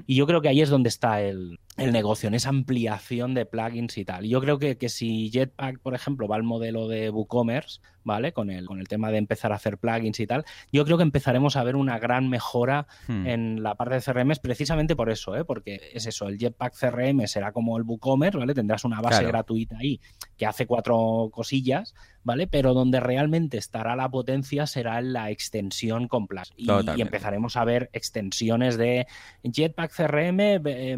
Y yo creo que ahí es donde está el, negocio, en esa ampliación de plugins y tal. Yo creo que, que, si Jetpack, por ejemplo, va al modelo de WooCommerce, ¿vale? Con el, con el tema de empezar a hacer plugins y tal, yo creo que empezaremos a ver una gran mejora hmm. en la parte de CRM precisamente por eso, ¿eh? Porque es eso, el Jetpack CRM será como el WooCommerce, ¿vale? Tendrás una base gratuita ahí que hace cuatro cosillas, ¿vale? Pero donde realmente estará la potencia será en la extensión con Plus. Y, empezaremos a ver extensiones de Jetpack CRM eh,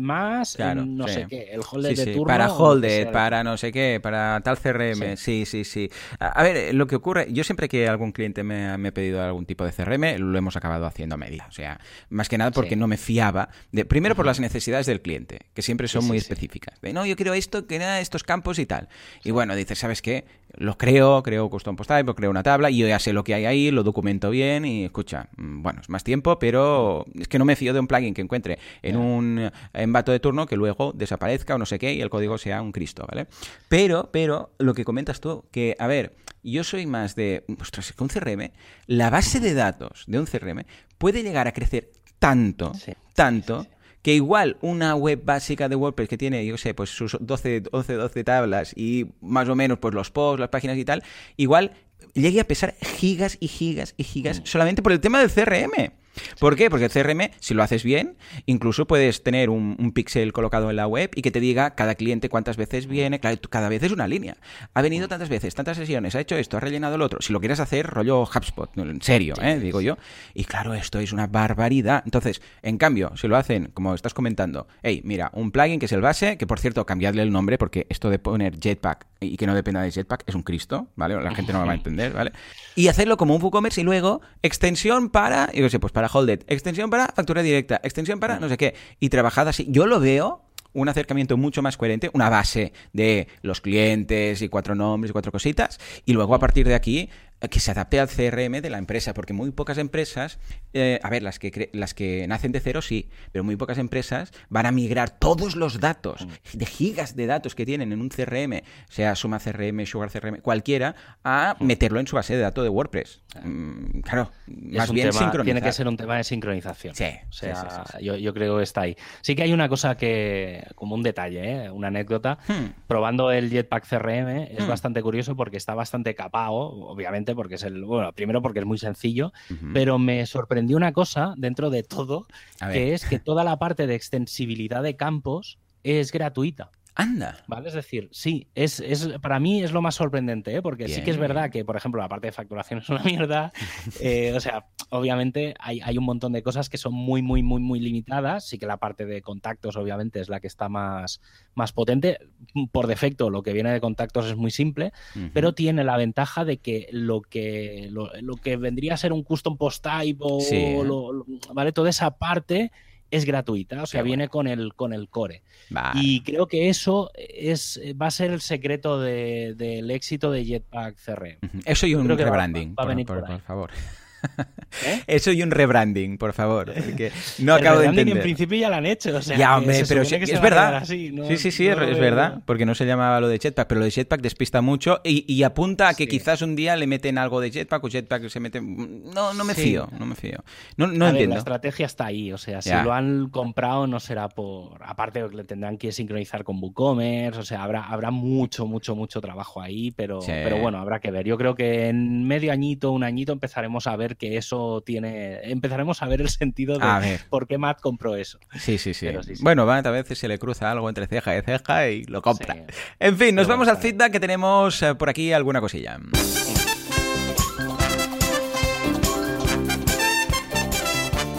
no sé qué, el Holded de turno. Para Holded, para no sé qué, para tal CRM. Sí, sí, sí. A, ver, lo que ocurre, yo siempre que algún cliente me, ha pedido algún tipo de CRM, lo hemos acabado haciendo a medida. O sea, más que nada porque no me fiaba. De, primero por las necesidades del cliente, que siempre son muy específicas. De, no, yo quiero esto, que nada, estos campos y tal. Y bueno, dices, ¿sabes qué? Lo creo, creo custom post type, creo una tabla y yo ya sé lo que hay ahí, lo documento bien y escucha, mm, bueno, es más tiempo, pero es que no me fío de un plugin que encuentre en un embato de turno que luego desaparezca o no sé qué y el código sea un Cristo, ¿vale? Pero, pero, lo que comentas tú, que, a ver, yo soy más de, ostras, que un CRM, la base de datos de un CRM puede llegar a crecer tanto, tanto, que igual una web básica de WordPress que tiene, yo sé, pues sus 12, 11, 12 tablas y más o menos pues los posts, las páginas y tal, igual llegue a pesar gigas y gigas y gigas Mm. solamente por el tema del CRM. ¿Por qué? Porque el CRM, si lo haces bien, incluso puedes tener un, un píxel colocado en la web y que te diga cada cliente cuántas veces viene. Claro, cada vez es una línea. Ha venido tantas veces, tantas sesiones, ha hecho esto, ha rellenado el otro. Si lo quieres hacer, rollo HubSpot, en serio, ¿eh? digo yo. Y claro, esto es una barbaridad. Entonces, en cambio, si lo hacen, como estás comentando, hey, mira, un plugin que es el base, que por cierto, cambiadle el nombre porque esto de poner Jetpack y que no dependa de Jetpack es un Cristo, ¿vale? La gente no lo va a entender, ¿vale? Y hacerlo como un WooCommerce y luego extensión para, yo qué sé, pues para Holded, extensión para factura directa, extensión para no sé qué, y trabajada así. Yo lo veo un acercamiento mucho más coherente, una base de los clientes y cuatro nombres y cuatro cositas, y luego a partir de aquí que se adapte al CRM de la empresa, porque muy pocas empresas, eh, a ver, las que, cre- las que nacen de cero sí, pero muy pocas empresas van a migrar todos los datos, de gigas de datos que tienen en un CRM, sea Suma CRM, Sugar CRM, cualquiera, a meterlo en su base de datos de WordPress. Mm, claro, más bien tema-. Tiene que ser un tema de sincronización. Sí, O sea, sí, sí, sí, sí. Yo, yo creo que está ahí. Sí que hay una cosa que, como un detalle, ¿eh? una anécdota, Hmm. probando el Jetpack CRM es Hmm. bastante curioso porque está bastante capado, obviamente, porque es el, bueno, primero porque es muy sencillo, pero me sorprendió una cosa dentro de todo, que es que toda la parte de extensibilidad de campos es gratuita. Anda. ¿Vale? Es decir, sí, es, es, para mí es lo más sorprendente, ¿eh? porque sí que es verdad que, por ejemplo, la parte de facturación es una mierda. eh, o sea, obviamente hay, hay un montón de cosas que son muy, muy, muy, muy limitadas. Sí que la parte de contactos, obviamente, es la que está más, más potente. Por defecto, lo que viene de contactos es muy simple, pero tiene la ventaja de que lo que, lo, lo que vendría a ser un custom post type o Sí. lo- lo- ¿vale? toda esa parte es gratuita, o sea, viene con el, con el core. Vale. Y creo que eso es, va a ser el secreto de- del éxito de Jetpack CRM. Ujú. Eso y un rebranding, por favor. ¿Eh? Eso y un rebranding, por favor. Porque no El acabo de entender. en principio ya lo han hecho. O sea, ya, que hombre, se pero sí- que se es verdad. así, ¿no? sí, sí, sí, No es, verdad, porque no se llamaba lo de Jetpack, pero lo de Jetpack despista mucho y, y apunta a que Sí. quizás un día le meten algo de Jetpack o Jetpack se mete... No, no me Sí. fío, no me fío. No, no A ver, entiendo. la estrategia está ahí, o sea, si Ya. lo han comprado no será por... Aparte de que le tendrán que sincronizar con WooCommerce, o sea, habrá, habrá mucho, mucho, mucho trabajo ahí, pero, pero bueno, habrá que ver. Yo creo que en medio añito, un añito, empezaremos a ver que eso tiene... Empezaremos a ver el sentido de por qué Matt compró eso. Sí, sí, sí. Pero sí, sí. Bueno, va, a veces se le cruza algo entre ceja y ceja y lo compra. Sí. En fin, nos Pero vamos al feedback que tenemos eh, por aquí alguna cosilla.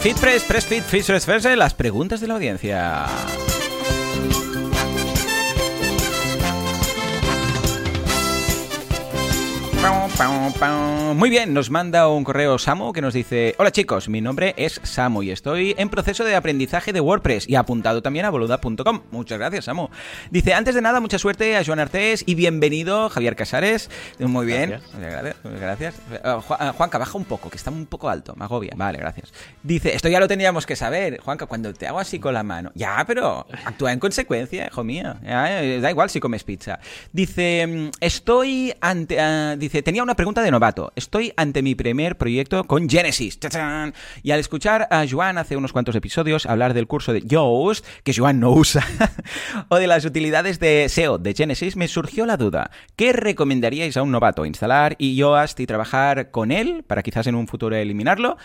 FitPress, PressFit, Verse, las preguntas de la audiencia. Muy bien, nos manda un correo Samu que nos dice: Hola chicos, mi nombre es Samu y estoy en proceso de aprendizaje de WordPress y apuntado también a boluda.com. Muchas gracias, Samu. Dice: Antes de nada, mucha suerte a Joan Artés y bienvenido, Javier Casares. Muy bien, Gracias. muchas gracias. muchas gracias. Eh, eh, Juanca, baja un poco, que está un poco alto, me agobia. Vale, gracias. Dice: Esto ya lo teníamos que saber, Juanca, cuando te hago así con la mano. Ya, pero actúa en consecuencia, hijo mío. Ya, eh, da igual si comes pizza. Dice: Estoy ante. ah, dice: Tenía una pregunta de novato. Estoy ante mi primer proyecto con Genesis. Y al escuchar a Joan hace unos cuantos episodios hablar del curso de Yoast, que Joan no usa, o de las utilidades de SEO de Genesis, me surgió la duda. ¿Qué recomendaríais a un novato? ¿Instalar Yoast y trabajar con él para quizás en un futuro eliminarlo?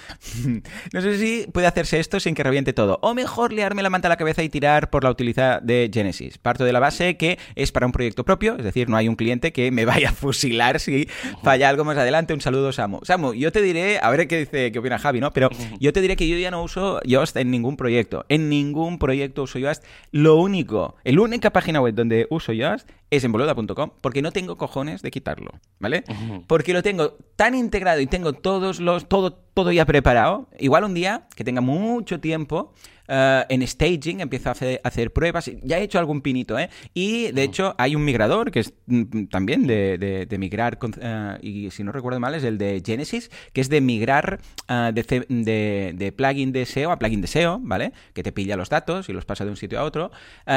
no sé si puede hacerse esto sin que reviente todo. O mejor liarme la manta a la cabeza y tirar por la utilidad de Genesis. Parto de la base que es para un proyecto propio, es decir, no hay un cliente que me vaya a fusilar si falla algo más adelante. Un saludo, Samu. Samu, yo te diré, a ver qué dice, qué opina Javi, ¿no? Pero yo te diré que yo ya no uso Yoast en ningún proyecto. En ningún proyecto uso Yoast. Lo único, la única página web donde uso Yoast es en boluda.com porque no tengo cojones de quitarlo, ¿vale? Porque lo tengo tan integrado y tengo todos los, todo, todo ya preparado. Igual un día que tenga mucho tiempo. eh, en staging empiezo a hacer, a hacer pruebas. Ya he hecho algún pinito, ¿eh? Y de hecho hay un migrador que es mm, también de, de- de migrar, con- eh, y si no recuerdo mal es el de Genesis, que es de migrar eh, de, de- de plugin de SEO a plugin de SEO, ¿vale? Que te pilla los datos y los pasa de un sitio a otro.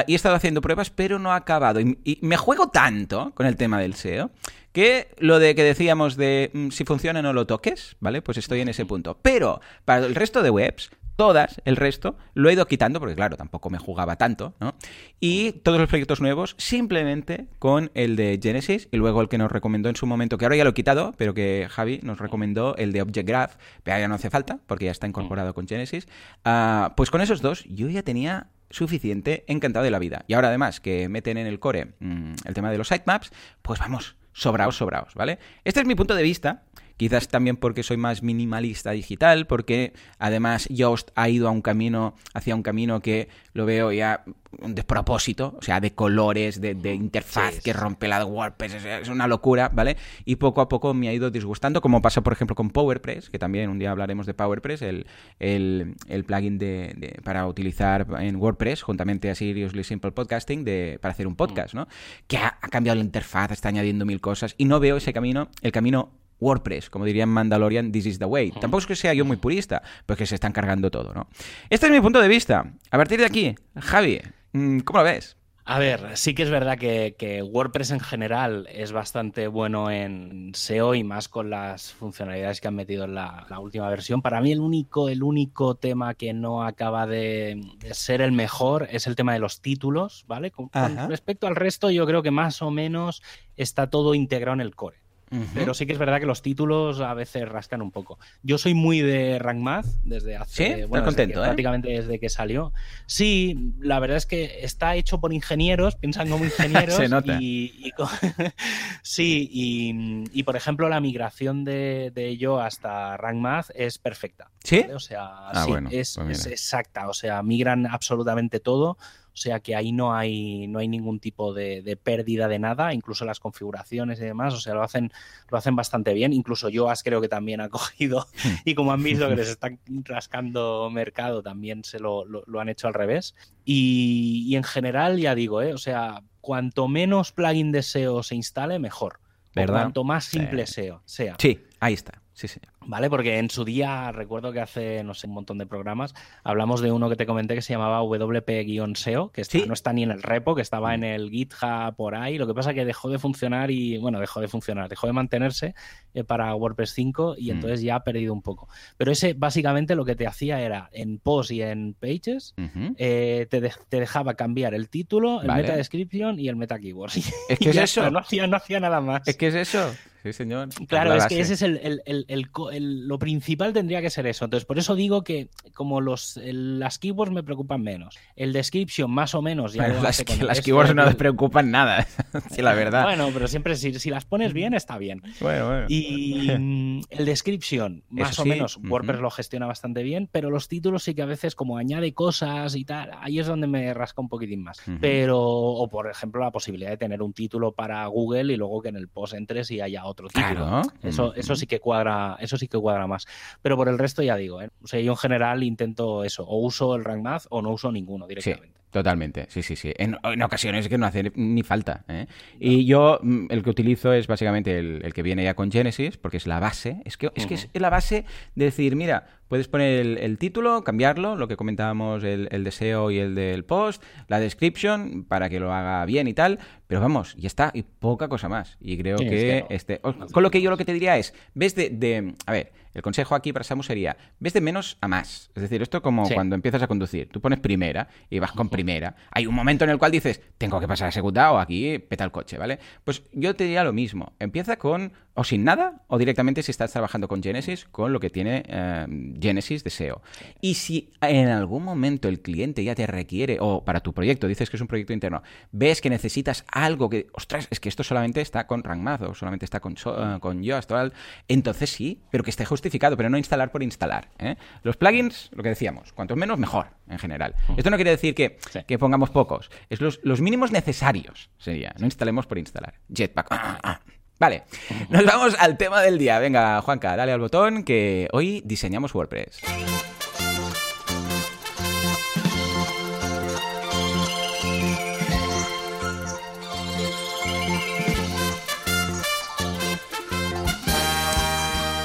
Y he estado haciendo pruebas, pero no ha acabado. Y, y me juego tanto con el tema del SEO que lo de que decíamos de mm, si funciona no lo toques, ¿vale? Pues estoy en ese punto. Pero para el resto de webs, todas, el resto, lo he ido quitando, porque claro, tampoco me jugaba tanto, ¿no? Y todos los proyectos nuevos, simplemente con el de Genesis, y luego el que nos recomendó en su momento, que ahora ya lo he quitado, pero que Javi nos recomendó, el de Object Graph, pero ya no hace falta, porque ya está incorporado con Genesis. Ah, pues con esos dos, yo ya tenía suficiente encantado de la vida. Y ahora además que meten en el core mm, el tema de los sitemaps, pues vamos, sobraos, sobraos, ¿vale? Este es mi punto de vista. Quizás también porque soy más minimalista digital, porque además Yoast ha ido a un camino, hacia un camino que lo veo ya un despropósito, o sea, de colores, de, interfaz que rompe la WordPress, es, una locura, ¿vale? Y poco a poco me ha ido disgustando, como pasa, por ejemplo, con PowerPress, que también un día hablaremos de PowerPress, el, el, plugin de, para utilizar en WordPress, juntamente a Seriously Simple Podcasting, de, para hacer un podcast, ¿no? Que ha, ha cambiado la interfaz, está añadiendo mil cosas, y no veo ese camino, el camino WordPress, como diría en Mandalorian, this is the way. Tampoco es que sea yo muy purista, pero que se están cargando todo, ¿no? Este es mi punto de vista. A partir de aquí, Javi, mm, ¿cómo lo ves? A ver, sí que es verdad que, WordPress en general es bastante bueno en SEO y más con las funcionalidades que han metido en la, última versión. Para mí el único, el único tema que no acaba de, ser el mejor es el tema de los títulos, ¿vale? con respecto al resto, yo creo que más o menos está todo integrado en el core. Pero sí que es verdad que los títulos a veces rascan un poco. Yo soy muy de Rank Math desde hace. Bueno, contento, ¿eh? prácticamente desde que salió. Sí, la verdad es que está hecho por ingenieros, piensan como ingenieros. Se nota. Y, sí, y, por ejemplo, la migración de, de yo hasta Rank Math es perfecta. ¿Sí? O sea, ah, sí, es, pues es exacta. O sea, migran absolutamente todo. O sea que ahí no hay, no hay ningún tipo de, pérdida de nada, incluso las configuraciones y demás, o sea, lo hacen, lo hacen bastante bien. Incluso Yoas creo que también ha cogido, y como han visto que les están rascando mercado, también se lo, han hecho al revés. Y, en general, ya digo, ¿eh? o sea, cuanto menos plugin de SEO se instale, mejor. ¿verdad? cuanto más simple SEO sea. Sí, ahí está. Sí, sí. ¿Vale? Porque en su día, recuerdo que hace, no sé, un montón de programas, hablamos de uno que te comenté que se llamaba WP-SEO, que no está ni en el repo, que estaba mm. en el GitHub por ahí. Lo que pasa es que dejó de funcionar y, bueno, dejó de funcionar, dejó de mantenerse eh, para WordPress 5 y mm. entonces ya ha perdido un poco. Pero ese básicamente lo que te hacía era en post y en pages, eh, te, dejaba cambiar el título, el meta description y el meta keyword. Es que es eso. no, hacía, no hacía nada más. Es que es eso. Sí, señor. Claro, es que ese es el, lo principal tendría que ser eso. Entonces, por eso digo que como los las keywords me preocupan menos. El description más o menos ya las, las keywords no me preocupan nada, sí, la verdad. Bueno, pero siempre si, si, las pones bien está bien. Bueno, bueno. Y mm, el description más o menos WordPress lo gestiona bastante bien, pero los títulos sí que a veces como añade cosas y tal, ahí es donde me rasca un poquitín más. Pero o por ejemplo la posibilidad de tener un título para Google y luego que en el post entres y haya otro otro título. Eso, eso sí que cuadra, eso sí que cuadra más. Pero por el resto ya digo, ¿eh? o sea, yo en general intento eso, o uso el rank math o no uso ninguno directamente. Totalmente, sí, sí, sí. En, ocasiones que no hace ni falta. ¿eh? Y yo mm, el que utilizo es básicamente el, que viene ya con Genesis, porque es la base. Es que, es, que es la base de decir, mira, puedes poner el, título, cambiarlo, lo que comentábamos, el, el, deseo y el del post, la description, para que lo haga bien y tal. Pero vamos, ya está, y poca cosa más. Y creo que, este. Con lo que yo lo que te diría es, ves de, de a ver, el consejo aquí para Samu sería, ves de menos a más. Es decir, esto como cuando empiezas a conducir. Tú pones primera y vas con primera. Hay un momento en el cual dices, tengo que pasar a segunda o aquí peta el coche, ¿vale? Pues yo te diría lo mismo. Empieza con o sin nada o directamente si estás trabajando con Genesis, con lo que tiene eh, Genesis de SEO. Y si en algún momento el cliente ya te requiere, o para tu proyecto, dices que es un proyecto interno, ves que necesitas algo que, ostras, es que esto solamente está con RankMath o solamente está con, uh, con Yoast, entonces sí, pero que esté justo pero no instalar por instalar. ¿eh? Los plugins, lo que decíamos, cuanto menos mejor en general. Esto no quiere decir que, pongamos pocos, es los, mínimos necesarios sería, no instalemos por instalar. Jetpack. Ah, ah. Vale, nos vamos al tema del día. Venga, Juanca, dale al botón que hoy diseñamos WordPress.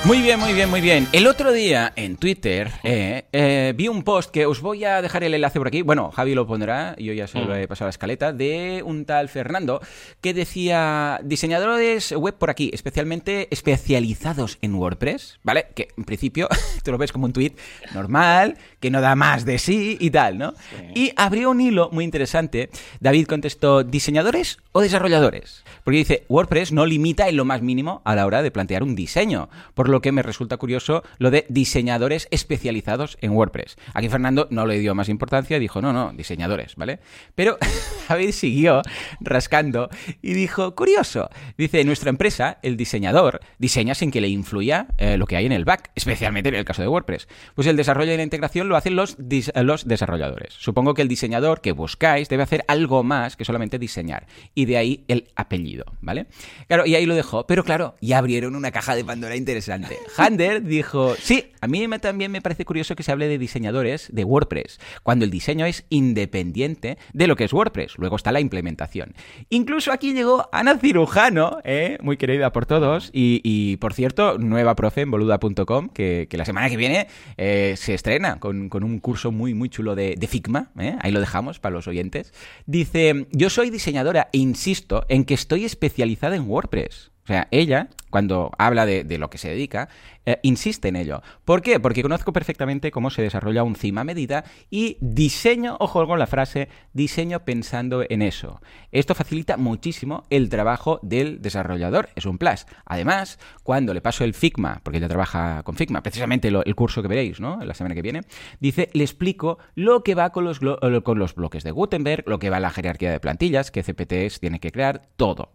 Muy bien, muy bien, muy bien. El otro día en Twitter eh, eh, vi un post que os voy a dejar el enlace por aquí. Bueno, Javi lo pondrá, yo ya se lo he pasado a la escaleta, de un tal Fernando que decía diseñadores web por aquí, especialmente especializados en WordPress, ¿vale? Que en principio tú lo ves como un tweet normal, que no da más de sí y tal, ¿no? Y abrió un hilo muy interesante. David contestó, ¿diseñadores o desarrolladores? Porque dice, WordPress no limita en lo más mínimo a la hora de plantear un diseño, por lo que me resulta curioso lo de diseñadores especializados en WordPress. Aquí Fernando no le dio más importancia y dijo, no, no, diseñadores, ¿vale? Pero David siguió rascando y dijo, curioso, dice, nuestra empresa el diseñador diseña sin que le influya eh, lo que hay en el back, especialmente en el caso de WordPress. Pues el desarrollo y la integración lo hacen los, los desarrolladores. Supongo que el diseñador que buscáis debe hacer algo más que solamente diseñar. Y de ahí el apellido, ¿vale? Claro, y ahí lo dejó. Pero claro, ya abrieron una caja de Pandora interesante. Hander dijo, sí, a mí también me parece curioso que se hable de diseñadores de WordPress, cuando el diseño es independiente de lo que es WordPress. Luego está la implementación. Incluso aquí llegó Ana Cirujano, ¿eh? muy querida por todos, y, por cierto, nueva profe en boluda.com, que, la semana que viene eh, se estrena con, un curso muy, muy chulo de, Figma, ¿eh? ahí lo dejamos para los oyentes. Dice, yo soy diseñadora e insisto en que estoy especializada en WordPress. O sea, ella, cuando habla de, de, lo que se dedica, eh, insiste en ello. ¿Por qué? Porque conozco perfectamente cómo se desarrolla un CIMA a medida y diseño, ojo con la frase, diseño pensando en eso. Esto facilita muchísimo el trabajo del desarrollador, es un plus. Además, cuando le paso el Figma, porque ella trabaja con Figma, precisamente el curso que veréis, ¿no? La semana que viene, dice, le explico lo que va con los, con los bloques de Gutenberg, lo que va la jerarquía de plantillas, que CPTs tiene que crear, todo.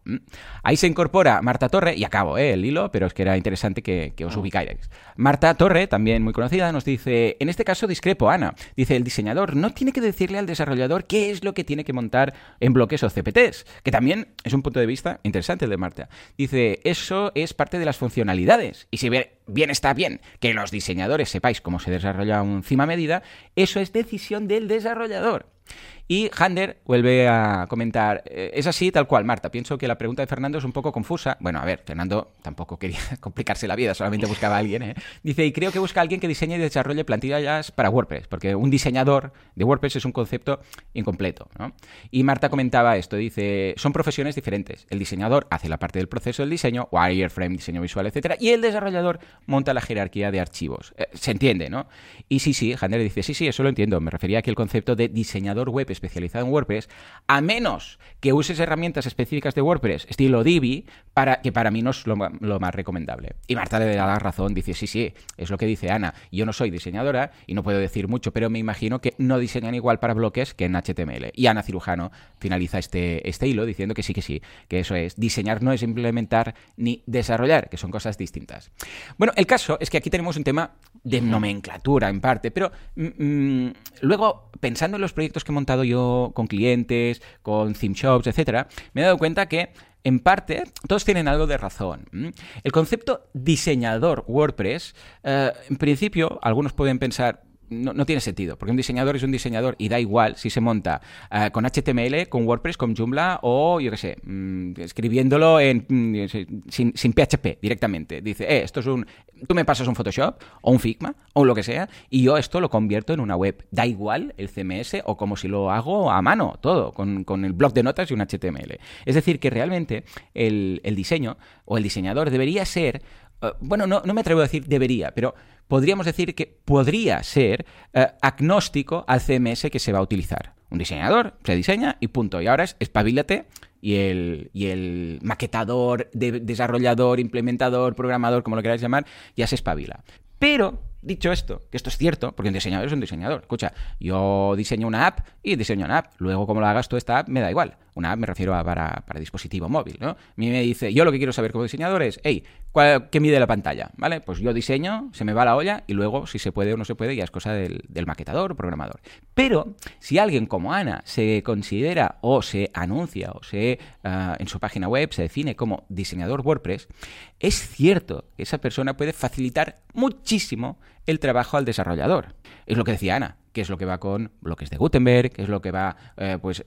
Ahí se incorpora Marta Torre, y acabo ¿eh? el hilo, pero es que era interesante que, que os ubicáis Marta Torre, también muy conocida, nos dice, en este caso discrepo, Ana. Dice, el diseñador no tiene que decirle al desarrollador qué es lo que tiene que montar en bloques o CPTs, que también es un punto de vista interesante el de Marta. Dice, eso es parte de las funcionalidades. Y si bien está bien que los diseñadores sepáis cómo se desarrolla un cima medida, eso es decisión del desarrollador. Y Hander vuelve a comentar, eh, es así tal cual, Marta, pienso que la pregunta de Fernando es un poco confusa. Bueno, a ver, Fernando tampoco quería complicarse la vida, solamente buscaba a alguien. ¿eh? Dice, y creo que busca a alguien que diseñe y desarrolle plantillas para WordPress, porque un diseñador de WordPress es un concepto incompleto. ¿no? Y Marta comentaba esto, dice, son profesiones diferentes. El diseñador hace la parte del proceso del diseño, wireframe, diseño visual, etcétera, y el desarrollador monta la jerarquía de archivos. Eh, se entiende, ¿no? Y sí, sí, Hander dice, sí, sí, eso lo entiendo. Me refería a que el concepto de diseñador web especializado en WordPress, a menos que uses herramientas específicas de WordPress, estilo Divi, para, que para mí no es lo, más recomendable. Y Marta le da la razón, dice, sí, sí, es lo que dice Ana. Yo no soy diseñadora y no puedo decir mucho, pero me imagino que no diseñan igual para bloques que en HTML. Y Ana Cirujano finaliza este, este hilo diciendo que sí, que sí, que eso es. Diseñar no es implementar ni desarrollar, que son cosas distintas. Bueno, el caso es que aquí tenemos un tema de nomenclatura en parte, pero mm, mm, luego, pensando en los proyectos que he montado con clientes, con theme shops, etcétera, me he dado cuenta que en parte, todos tienen algo de razón. El concepto diseñador WordPress, eh, en principio, algunos pueden pensar, no, tiene sentido, porque un diseñador es un diseñador y da igual si se monta eh, con HTML, con WordPress, con Joomla o, yo qué sé, mm, escribiéndolo en, mm, sin, sin, PHP directamente. Dice, eh, esto es un... Tú me pasas un Photoshop o un Figma o lo que sea y yo esto lo convierto en una web. Da igual el CMS o como si lo hago a mano, todo, con, con el blog de notas y un HTML. Es decir, que realmente el, el diseño o el diseñador debería ser... Eh, bueno, no, no me atrevo a decir debería, pero podríamos decir que podría ser eh, agnóstico al CMS que se va a utilizar. Un diseñador se diseña y punto. Y ahora es espabilate y el, y el maquetador, desarrollador, implementador, programador, como lo queráis llamar, ya se espabila. Pero Dicho esto, que esto es cierto, porque un diseñador es un diseñador. Escucha, yo diseño una app y diseño una app. Luego, como lo hagas tú esta app, me da igual. Una app me refiero a para, dispositivo móvil, ¿no? A mí me dice, yo lo que quiero saber como diseñador es, hey, ¿qué mide la pantalla? ¿Vale? Pues yo diseño, se me va la olla y luego, si se puede o no se puede, ya es cosa del, maquetador o programador. Pero, si alguien como Ana se considera o se anuncia o se ah, en su página web se define como diseñador WordPress, es cierto que esa persona puede facilitar muchísimo el trabajo al desarrollador. Es lo que decía Ana, que es lo que va con bloques de Gutenberg, que es lo que va eh, pues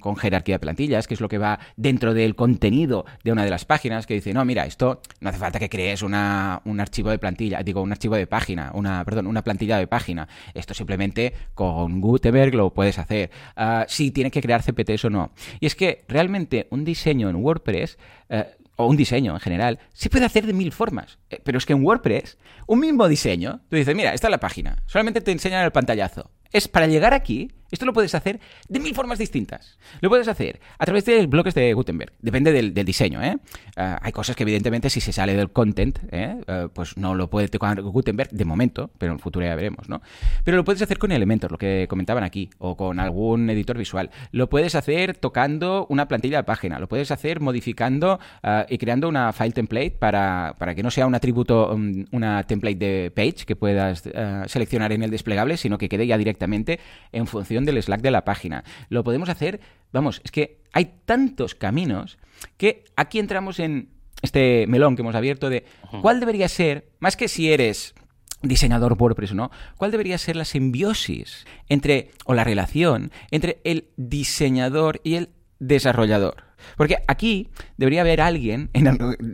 con jerarquía de plantillas, que es lo que va dentro del contenido de una de las páginas, que dice, no, mira, esto no hace falta que crees una, un archivo de plantilla, digo, un archivo de página, una, perdón, una plantilla de página. Esto simplemente con Gutenberg lo puedes hacer. Uh, si tienes que crear CPTs o no. Y es que realmente un diseño en WordPress uh, o un diseño en general, se puede hacer de mil formas. Eh, pero es que en WordPress, un mismo diseño, tú dices, mira, esta es la página, solamente te enseñan el pantallazo. Es para llegar aquí, esto lo puedes hacer de mil formas distintas. Lo puedes hacer a través de bloques de Gutenberg. Depende del, diseño, ¿eh? Ah, hay cosas que evidentemente si se sale del content, ¿eh? Ah, pues no lo puede tocar Gutenberg de momento, pero en el futuro ya veremos, ¿no? Pero lo puedes hacer con elementos, lo que comentaban aquí, o con algún editor visual. Lo puedes hacer tocando una plantilla de página. Lo puedes hacer modificando ah, y creando una file template para, para, que no sea un atributo, um, una template de page que puedas seleccionar en el desplegable, sino que quede ya directamente en función del Slack de la página. Lo podemos hacer, vamos, es que hay tantos caminos que aquí entramos en este melón que hemos abierto de cuál debería ser, más que si eres diseñador WordPress o no, cuál debería ser la simbiosis entre, o la relación entre el diseñador y el desarrollador. Porque aquí debería haber alguien,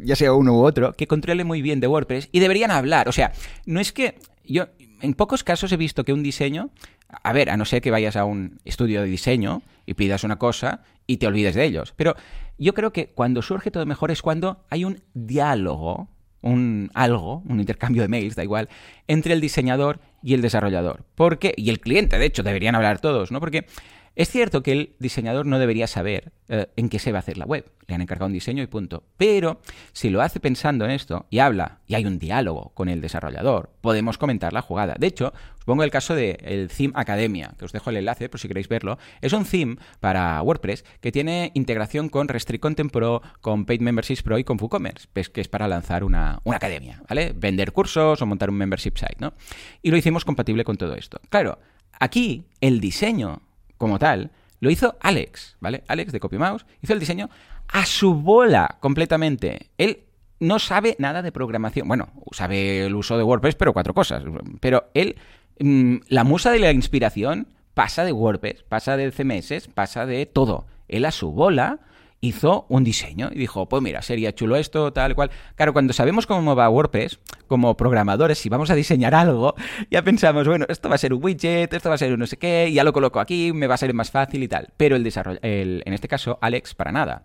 ya sea uno u otro, que controle muy bien de WordPress y deberían hablar. O sea, no es que yo en pocos casos he visto que un diseño a ver, a no ser que vayas a un estudio de diseño y pidas una cosa y te olvides de ellos. Pero yo creo que cuando surge todo mejor es cuando hay un diálogo, un algo, un intercambio de mails, da igual, entre el diseñador y el desarrollador. Porque, y el cliente, de hecho, deberían hablar todos, ¿no? Porque es cierto que el diseñador no debería saber eh, en qué se va a hacer la web. Le han encargado un diseño y punto. Pero si lo hace pensando en esto y habla y hay un diálogo con el desarrollador, podemos comentar la jugada. De hecho, os pongo el caso del Theme Academia, que os dejo el enlace por si queréis verlo. Es un theme para WordPress que tiene integración con Restrict Content Pro, con Paid Memberships Pro y con WooCommerce, pues, que es para lanzar una, una academia, ¿vale? Vender cursos o montar un membership site, ¿no? Y lo hicimos compatible con todo esto. Claro, aquí el diseño como tal, lo hizo Alex, ¿vale? Alex de CopyMouse hizo el diseño a su bola completamente. Él no sabe nada de programación. Bueno, sabe el uso de WordPress, pero cuatro cosas. Pero él, mm, la musa de la inspiración pasa de WordPress, pasa de CMS, pasa de todo. Él a su bola hizo un diseño y dijo, pues mira, sería chulo esto, tal cual. Claro, cuando sabemos cómo va WordPress, como programadores, si vamos a diseñar algo, ya pensamos, bueno, esto va a ser un widget, esto va a ser un no sé qué, ya lo coloco aquí, me va a ser más fácil y tal. Pero el desarrollo, en este caso, Alex, para nada.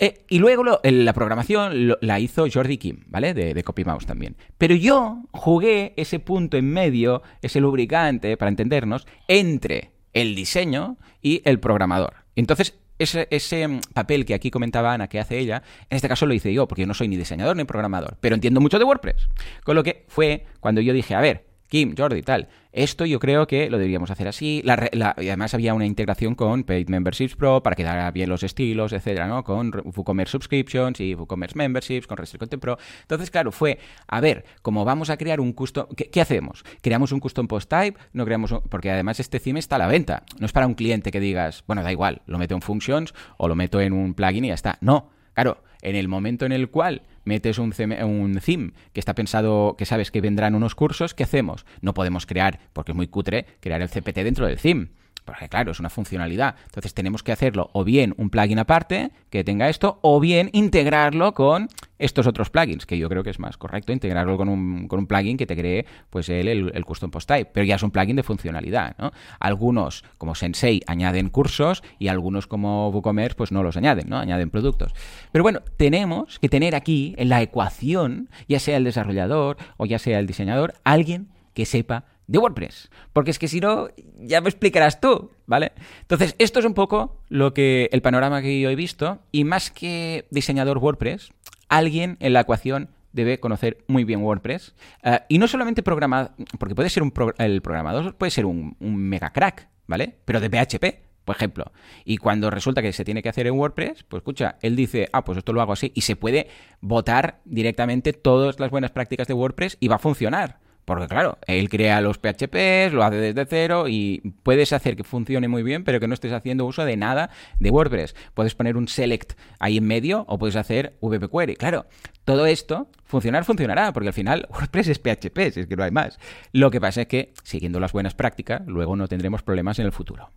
Eh, y luego la programación la hizo Jordi Kim, ¿vale? De, de CopyMouse también. Pero yo jugué ese punto en medio, ese lubricante, para entendernos, entre el diseño y el programador. Entonces, ese, ese, mm, papel que aquí comentaba Ana que hace ella, en este caso lo hice yo, porque yo no soy ni diseñador ni programador, pero entiendo mucho de WordPress. Con lo que fue cuando yo dije, a ver, Kim, Jordi, tal. Esto yo creo que lo deberíamos hacer así. y además había una integración con Paid Memberships Pro para que quedara bien los estilos, etcétera, ¿no? Con WooCommerce Subscriptions y WooCommerce Memberships, con Restrict Content Pro. Entonces, claro, fue, a ver, como vamos a crear un custom... ¿Qué, hacemos? ¿Creamos un custom post type? No creamos Porque además este theme está a la venta. No es para un cliente que digas, bueno, da igual, lo meto en Functions o lo meto en un plugin y ya está. No, claro, en el momento en el cual metes un, un theme que está pensado, que sabes que vendrán unos cursos, ¿qué hacemos? No podemos crear, porque es muy cutre, crear el CPT dentro del theme. Porque claro, es una funcionalidad. Entonces tenemos que hacerlo o bien un plugin aparte que tenga esto, o bien integrarlo con estos otros plugins, que yo creo que es más correcto integrarlo con un, con un plugin que te cree pues el, el, custom post type, pero ya es un plugin de funcionalidad, ¿no? Algunos, como Sensei, añaden cursos y algunos como WooCommerce pues no los añaden, ¿no? Añaden productos. Pero bueno, tenemos que tener aquí en la ecuación, ya sea el desarrollador o ya sea el diseñador, alguien que sepa de WordPress. Porque es que si no, ya me explicarás tú, ¿vale? Entonces, esto es un poco lo que el panorama que yo he visto. Y más que diseñador WordPress, alguien en la ecuación debe conocer muy bien WordPress. Eh, y no solamente programar, porque puede ser un el programador, puede ser un, un mega crack, ¿vale? Pero de PHP, por ejemplo. Y cuando resulta que se tiene que hacer en WordPress, pues escucha, él dice, ah, pues esto lo hago así, y se puede votar directamente todas las buenas prácticas de WordPress y va a funcionar. Porque claro, él crea los PHPs, lo hace desde cero y puedes hacer que funcione muy bien, pero que no estés haciendo uso de nada de WordPress. Puedes poner un select ahí en medio o puedes hacer VP Query. Claro, todo esto funcionar funcionará, porque al final WordPress es PHP, si es que no hay más. Lo que pasa es que, siguiendo las buenas prácticas, luego no tendremos problemas en el futuro.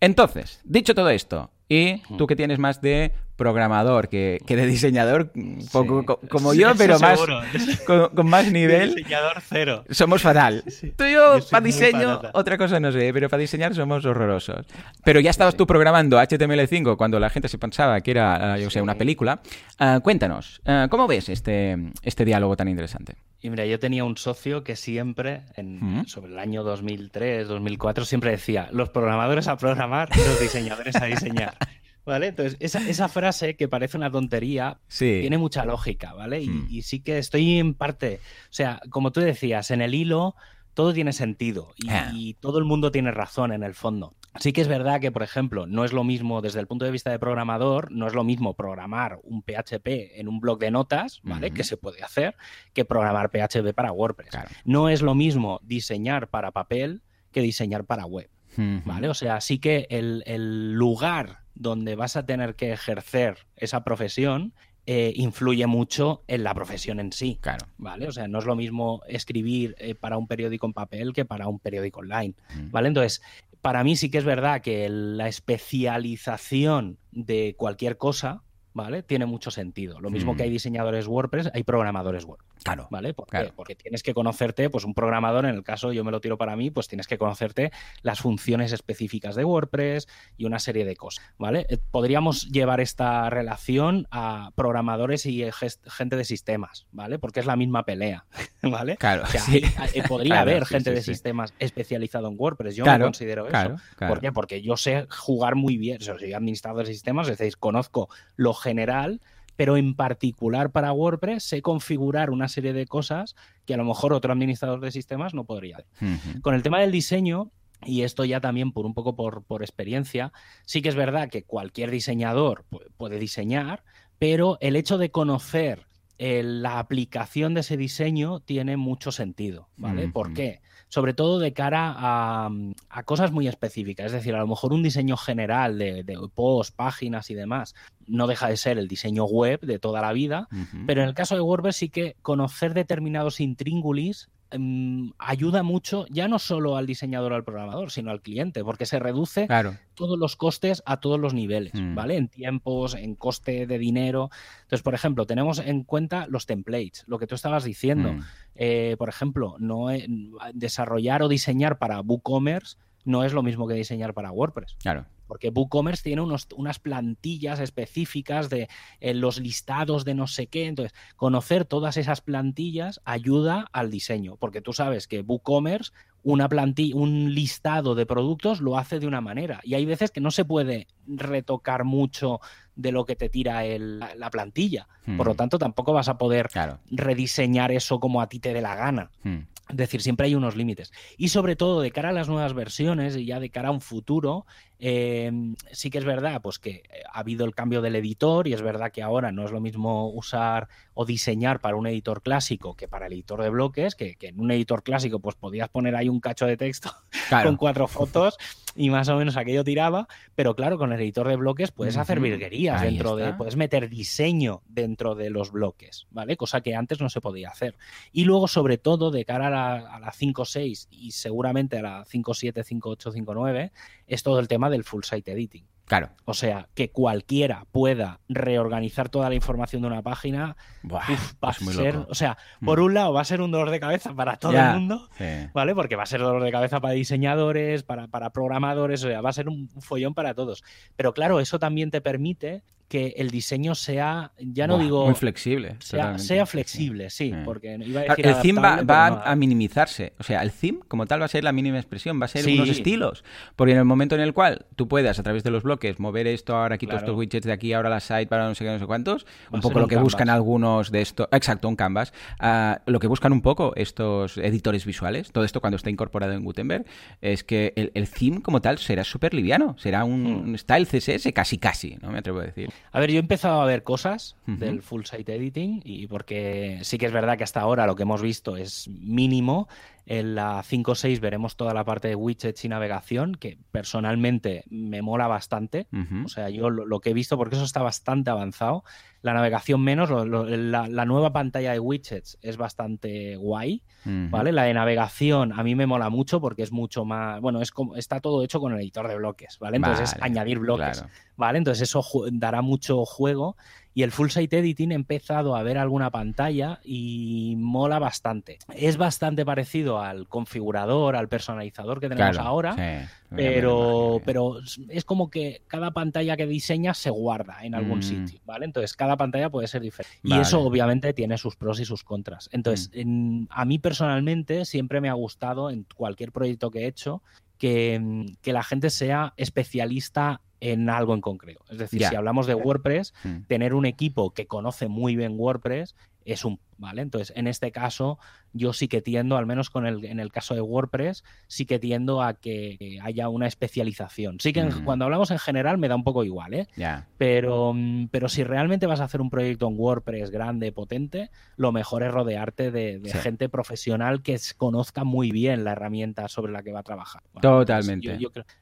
Entonces, dicho todo esto, Y tú que tienes más de programador que, de diseñador, poco como yo, pero más con, más nivel. diseñador cero. Somos fatal. Tú y yo, para diseño, otra cosa no sé, pero para diseñar somos horrorosos. Pero ya estabas tú programando HTML5 cuando la gente se pensaba que era, yo sé, una película. Ah, cuéntanos, ah, ¿cómo ves este, este diálogo tan interesante? Y mira, yo tenía un socio que siempre, en, sobre el año 2003, 2004, siempre decía, los programadores a programar, los diseñadores a diseñar. ¿Vale? Entonces, esa, frase que parece una tontería tiene mucha lógica, ¿vale? Hmm. Y, sí que estoy en parte, o sea, como tú decías, en el hilo todo tiene sentido y, ah. todo el mundo tiene razón en el fondo. Sí que es verdad que, por ejemplo, no es lo mismo desde el punto de vista de programador, no es lo mismo programar un PHP en un blog de notas, ¿vale? Que se puede hacer, que programar PHP para WordPress. No es lo mismo diseñar para papel que diseñar para web, ¿vale? O sea, sí que el, el lugar donde vas a tener que ejercer esa profesión eh, influye mucho en la profesión en sí. Claro. ¿Vale? O sea, no es lo mismo escribir eh, para un periódico en papel que para un periódico online. ¿Vale? Entonces, para mí sí que es verdad que la especialización de cualquier cosa, ¿vale? Tiene mucho sentido. Lo mismo que hay mm. diseñadores WordPress, hay programadores WordPress. Claro. ¿Vale? Porque tienes que conocerte, pues un programador, en el caso yo me lo tiro para mí, pues tienes que conocerte las funciones específicas de WordPress y una serie de cosas, ¿vale? Eh, podríamos llevar esta relación a programadores y gente de sistemas, ¿vale? Porque es la misma pelea, ¿vale? Claro. Eh, podría haber gente de sistemas especializado en WordPress. Yo me considero eso. ¿Por qué? Porque yo sé jugar muy bien, o sea, soy administrador de sistemas, es decir, conozco lo general pero en particular para WordPress sé configurar una serie de cosas que a lo mejor otro administrador de sistemas no podría. Con el tema del diseño, y esto ya también por un poco por, experiencia, sí que es verdad que cualquier diseñador puede diseñar, pero el hecho de conocer eh, la aplicación de ese diseño tiene mucho sentido, ¿vale? ¿Por qué? Sobre todo de cara a, cosas muy específicas. Es decir, a lo mejor un diseño general de, de post, páginas y demás no deja de ser el diseño web de toda la vida, pero en el caso de WordPress sí que conocer determinados intríngulis Em, ayuda mucho ya no solo al diseñador o al programador, sino al cliente, porque se reduce todos los costes a todos los niveles, mm. ¿vale? En tiempos, en coste de dinero. Entonces, por ejemplo, tenemos en cuenta los templates, lo que tú estabas diciendo. Mm. Eh, por ejemplo, no desarrollar o diseñar para WooCommerce no es lo mismo que diseñar para WordPress. Claro porque WooCommerce tiene unos, unas plantillas específicas de eh, los listados de no sé qué. Entonces, conocer todas esas plantillas ayuda al diseño, porque tú sabes que WooCommerce, una plantilla, un listado de productos lo hace de una manera. Y hay veces que no se puede retocar mucho de lo que te tira la plantilla. Por lo hmm. tanto, tampoco vas a poder rediseñar eso como a ti te dé la gana. Hmm. Es decir, siempre hay unos límites. Y sobre todo, de cara a las nuevas versiones y ya de cara a un futuro, eh, sí que es verdad pues que ha habido el cambio del editor y es verdad que ahora no es lo mismo usar o diseñar para un editor clásico que para el editor de bloques, que, en un editor clásico pues podías poner ahí un cacho de texto con cuatro fotos y más o menos aquello tiraba, pero claro, con el editor de bloques puedes hacer virguerías dentro de, puedes meter diseño dentro de los bloques, ¿vale? Cosa que antes no se podía hacer. Y luego, sobre todo, de cara a la, a la 5.6 y seguramente a la 5.7, 5.8, 5.9, es todo el tema del full site editing. Claro. O sea, que cualquiera pueda reorganizar toda la información de una página, va a ser, o sea, por mm. un lado va a ser un dolor de cabeza para todo el mundo, ¿vale? Porque va a ser dolor de cabeza para diseñadores, para, para programadores, o sea, va a ser un follón para todos. Pero claro, eso también te permite que el diseño sea, ya no digo... Muy flexible. Sea, flexible, sí, porque iba a decir El theme va, a minimizarse, o sea, el theme como tal va a ser la mínima expresión, va a ser unos estilos, porque en el momento en el cual tú puedas a través de los bloques mover esto, ahora quito estos widgets de aquí, ahora la site para no sé qué, no sé cuántos, un poco lo que buscan algunos de estos, exacto, un canvas, ah, lo que buscan un poco estos editores visuales, todo esto cuando está incorporado en Gutenberg, es que el, el theme como tal será súper liviano, será un hmm. style CSS casi casi, no me atrevo a decir. A ver, yo he empezado a ver cosas del full site editing y porque sí que es verdad que hasta ahora lo que hemos visto es mínimo. En la 5.6 veremos toda la parte de widgets y navegación, que personalmente me mola bastante. O sea, yo lo, que he visto, porque eso está bastante avanzado. La navegación menos, la, nueva pantalla de widgets es bastante guay, ¿vale? La de navegación a mí me mola mucho porque es mucho más, bueno, es como, está todo hecho con el editor de bloques, ¿vale? Entonces es añadir bloques, ¿vale? Entonces eso dará mucho juego y el Full Site Editing he empezado a ver alguna pantalla y mola bastante. Es bastante parecido al configurador, al personalizador que tenemos ahora, pero, pero es como que cada pantalla que diseñas se guarda en algún mm. sitio, ¿vale? Entonces cada pantalla puede ser diferente. Y eso obviamente tiene sus pros y sus contras. Entonces, mm. a mí personalmente siempre me ha gustado en cualquier proyecto que he hecho que, que, la gente sea especialista en algo en concreto. Es decir, si hablamos de WordPress, mm. tener un equipo que conoce muy bien WordPress es un ¿vale? Entonces, en este caso, yo sí que tiendo, al menos con el, en el caso de WordPress, sí que tiendo a que haya una especialización. Sí que mm. cuando hablamos en general me da un poco igual, ¿eh? Pero, mm, pero si realmente vas a hacer un proyecto en WordPress grande, potente, lo mejor es rodearte de, gente profesional que conozca muy bien la herramienta sobre la que va a trabajar. Totalmente.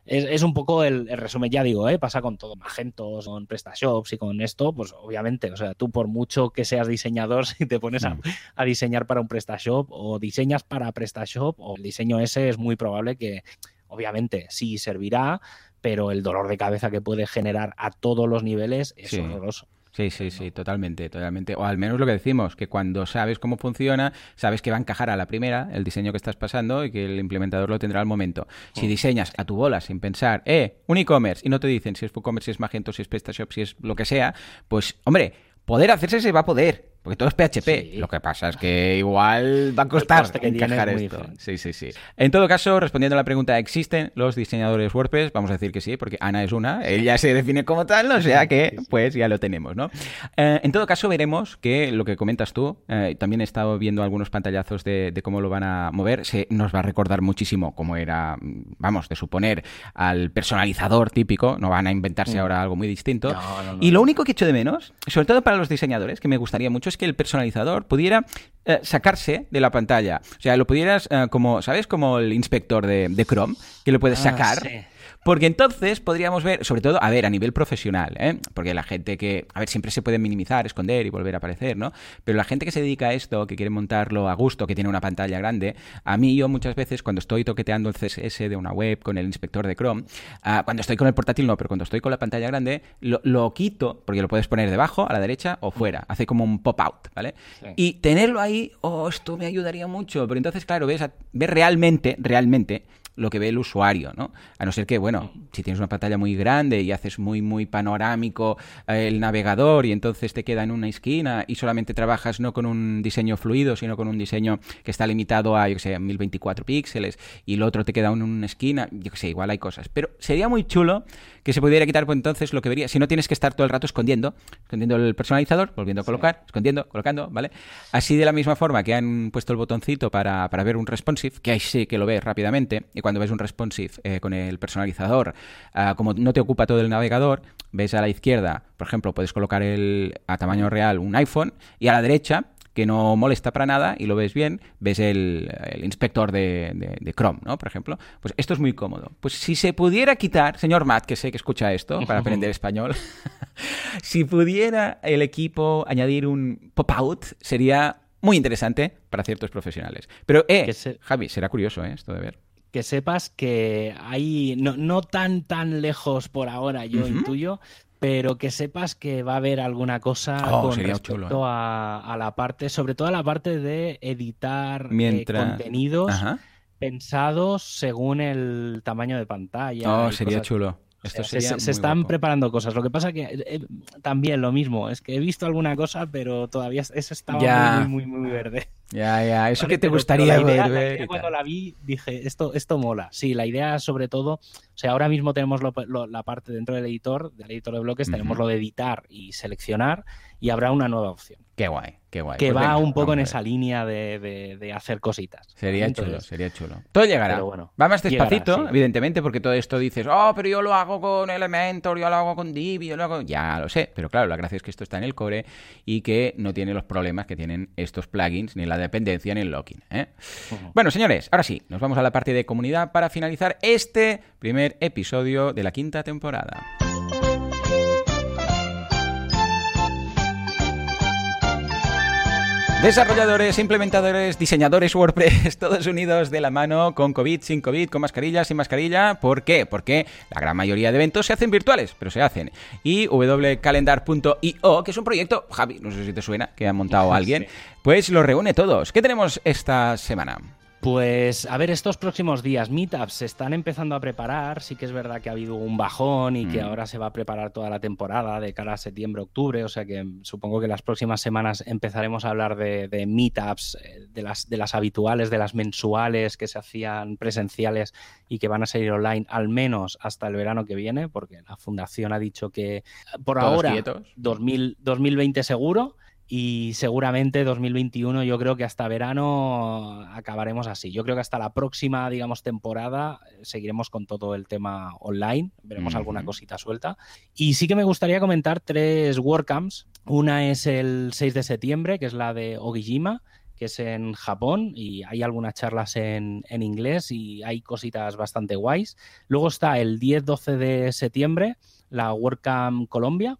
es, un poco el, resumen, ya digo, ¿eh? pasa con todo, Magentos, con PrestaShops y con esto, pues obviamente, o sea, tú por mucho que seas diseñador, si te pones a, diseñar para un PrestaShop o diseñas para PrestaShop o el diseño ese es muy probable que obviamente sí servirá, pero el dolor de cabeza que puede generar a todos los niveles es horroroso. Sí, sí, sí, totalmente, totalmente. O al menos lo que decimos, que cuando sabes cómo funciona, sabes que va a encajar a la primera el diseño que estás pasando y que el implementador lo tendrá al momento. Si diseñas a tu bola sin pensar, eh, un e-commerce, y no te dicen si es WooCommerce, si es Magento, si es PrestaShop, si es lo que sea, pues, hombre, poder hacerse se va a poder porque todo es PHP. Lo que pasa es que igual va a costar encajar esto. Sí, sí, sí. En todo caso, respondiendo a la pregunta, ¿existen los diseñadores WordPress? Vamos a decir que sí, porque Ana es una. Ella se define como tal, o sea que pues ya lo tenemos, ¿no? Eh, en todo caso, veremos que lo que comentas tú, eh, también he estado viendo algunos pantallazos de, cómo lo van a mover, se nos va a recordar muchísimo cómo era, vamos, de suponer al personalizador típico, no van a inventarse mm. ahora algo muy distinto. y lo único que echo de menos, sobre todo para los diseñadores, que me gustaría mucho, que el personalizador pudiera eh, sacarse de la pantalla. O sea, lo pudieras eh, como, ¿sabes? Como el inspector de, Chrome, que lo puedes ah, sacar. Porque entonces podríamos ver, sobre todo, a ver, a nivel profesional, ¿eh? porque la gente que, a ver, siempre se puede minimizar, esconder y volver a aparecer, ¿no? Pero la gente que se dedica a esto, que quiere montarlo a gusto, que tiene una pantalla grande, a mí yo muchas veces cuando estoy toqueteando el CSS de una web con el inspector de Chrome, ah, cuando estoy con el portátil no, pero cuando estoy con la pantalla grande, lo, quito, porque lo puedes poner debajo, a la derecha o fuera, hace como un pop-out, ¿vale? Y tenerlo ahí, oh, esto me ayudaría mucho, pero entonces, claro, ves, ves realmente, realmente lo que ve el usuario, ¿no? A no ser que, bueno, si tienes una pantalla muy grande y haces muy, muy panorámico eh, el navegador y entonces te queda en una esquina y solamente trabajas no con un diseño fluido, sino con un diseño que está limitado a, yo que sé, 1024 píxeles y el otro te queda en una esquina, yo que sé, igual hay cosas. Pero sería muy chulo que se pudiera quitar, pues entonces lo que vería, si no tienes que estar todo el rato escondiendo, escondiendo el personalizador, volviendo a colocar, escondiendo, colocando, ¿vale? Así de la misma forma que han puesto el botoncito para, para ver un responsive, que ahí sí que lo ves rápidamente, y cuando ves un responsive eh, con el personalizador, ah, como no te ocupa todo el navegador, ves a la izquierda, por ejemplo, puedes colocar el, a tamaño real un iPhone, y a la derecha que no molesta para nada y lo ves bien, ves el, inspector de, Chrome, ¿no? Por ejemplo. Pues esto es muy cómodo. Pues si se pudiera quitar, señor Matt, que sé que escucha esto para aprender español, si pudiera el equipo añadir un pop-out, sería muy interesante para ciertos profesionales. Pero, eh, Javi, será curioso, ¿eh? Esto de ver que sepas que hay, no, no tan tan lejos por ahora, yo intuyo, pero que sepas que va a haber alguna cosa oh, con respecto ¿eh? a, la parte, sobre todo a la parte de editar eh, contenidos pensados según el tamaño de pantalla. Oh, sería chulo se, están preparando cosas. Lo que pasa que eh, también lo mismo, es que he visto alguna cosa, pero todavía eso estaba muy, muy, muy, verde. Ya, ya, eso que te gustaría ver. cuando la vi dije, esto, esto mola. Sí, la idea sobre todo, o sea, ahora mismo tenemos la parte dentro del editor, del editor de bloques, tenemos lo de editar y seleccionar y habrá una nueva opción. Qué guay, qué guay. Que pues va un poco en esa línea de, hacer cositas. Sería chulo, sería chulo. Todo llegará. va más despacito, evidentemente, porque todo esto dices, oh, pero yo lo hago con Elementor, yo lo hago con Divi, yo lo hago... Ya lo sé, pero claro, la gracia es que esto está en el core y que no tiene los problemas que tienen estos plugins ni la dependencia ni el login. ¿eh? Bueno, señores, ahora sí, nos vamos a la parte de comunidad para finalizar este primer episodio de la quinta temporada. Desarrolladores, implementadores, diseñadores WordPress, todos unidos de la mano, con COVID, sin COVID, con mascarilla, sin mascarilla. ¿Por qué? Porque la gran mayoría de eventos se hacen virtuales, pero se hacen. Y wcalendar.io, que es un proyecto, Javi, no sé si te suena, que ha montado alguien, pues lo reúne todos. ¿Qué tenemos esta semana? Pues a ver, estos próximos días, meetups se están empezando a preparar. Sí que es verdad que ha habido un bajón y que mm. ahora se va a preparar toda la temporada de cara a septiembre, octubre. O sea que supongo que las próximas semanas empezaremos a hablar de, meetups, eh, de las, de las habituales, de las mensuales que se hacían presenciales y que van a salir online al menos hasta el verano que viene, porque la fundación ha dicho que por ahora 2020 seguro y seguramente 2021 yo creo que hasta verano acabaremos así. Yo creo que hasta la próxima, digamos, temporada eh, seguiremos con todo el tema online, veremos alguna cosita suelta. Y sí que me gustaría comentar tres WordCamps. Una es el 6 de septiembre, que es la de Ogijima, que es en Japón y hay algunas charlas en, inglés y hay cositas bastante guays. Luego está el 10-12 de septiembre, la WordCamp Colombia,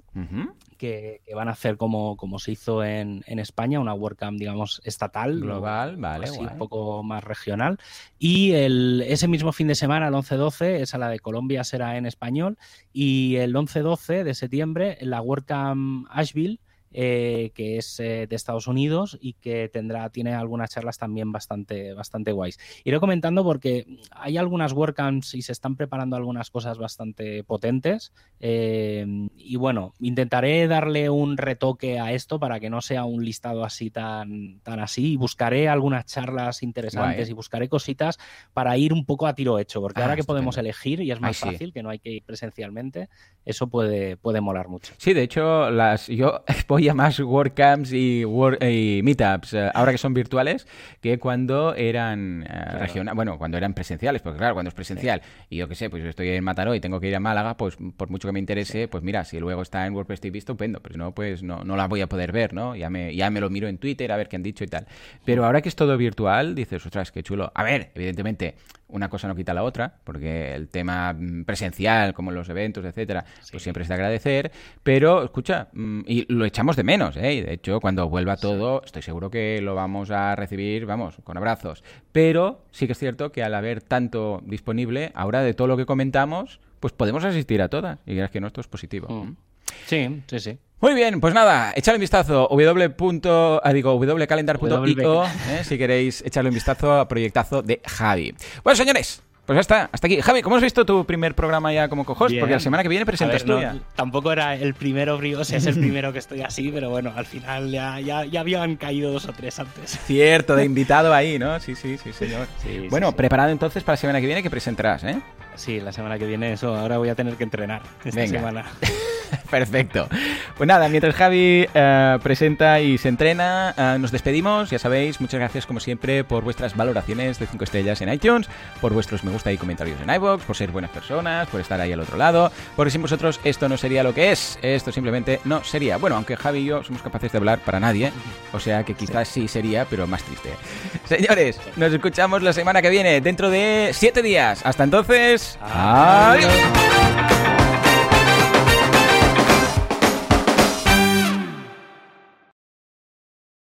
que, van a hacer como, como se hizo en, España, una WordCamp, digamos, estatal. Global, vale. un poco más regional. Y el, ese mismo fin de semana, el 11-12, esa la de Colombia será en español. Y el 11-12 de septiembre, la WordCamp Asheville eh, que es eh, de Estados Unidos y que tendrá, tiene algunas charlas también bastante, bastante guays. Iré comentando porque hay algunas WordCamps y se están preparando algunas cosas bastante potentes. Eh, y bueno, intentaré darle un retoque a esto para que no sea un listado así tan, tan así. Y buscaré algunas charlas interesantes y buscaré cositas para ir un poco a tiro hecho. Porque ahora ah, que podemos elegir y es más fácil, que no hay que ir presencialmente, eso puede, puede molar mucho. Sí, de hecho, las yo voy más WordCamps y, y Meetups eh, ahora que son virtuales que cuando eran eh, regionales, bueno, cuando eran presenciales, porque claro, cuando es presencial y yo qué sé, pues estoy en Mataró y tengo que ir a Málaga, pues por mucho que me interese, pues mira, si luego está en WordPress TV, estupendo, pero no, pues no, no la voy a poder ver, ¿no? Ya me, ya me lo miro en Twitter a ver qué han dicho y tal. Pero ahora que es todo virtual, dices, ostras, qué chulo. A ver, evidentemente, una cosa no quita la otra, porque el tema mm, presencial, como los eventos, etcétera, pues siempre es de agradecer, pero escucha, mm, y lo echamos de menos, ¿eh? de hecho, cuando vuelva todo, estoy seguro que lo vamos a recibir, vamos, con abrazos. Pero sí que es cierto que al haber tanto disponible, ahora de todo lo que comentamos, pues podemos asistir a todas, y es que no, esto es positivo. Mm. Sí, sí, sí. Muy bien, pues nada, echadle un vistazo w. Ah, digo, wcalendar.io eh, si queréis echarle un vistazo a proyectazo de Javi. Bueno, señores, pues ya está, hasta aquí. Javi, ¿cómo has visto tu primer programa ya como cojos? Porque la semana que viene presentas tú Tampoco era el primero, o sea, es el primero que estoy así, pero bueno, al final ya, ya, habían caído dos o tres antes. Cierto, de invitado ahí, ¿no? Sí, sí, sí, señor. bueno, preparado entonces para la semana que viene que presentarás, ¿eh? Sí, la semana que viene eso, ahora voy a tener que entrenar esta semana. Perfecto. Pues nada, mientras Javi eh, presenta y se entrena, eh, nos despedimos. Ya sabéis, muchas gracias como siempre por vuestras valoraciones de 5 estrellas en iTunes, por vuestros me gusta y comentarios en iVoox, por ser buenas personas, por estar ahí al otro lado, porque sin vosotros esto no sería lo que es. Esto simplemente no sería. Bueno, aunque Javi y yo somos capaces de hablar para nadie, o sea que quizás sí, sería, pero más triste. Señores, nos escuchamos la semana que viene, dentro de 7 días. Hasta entonces, adiós.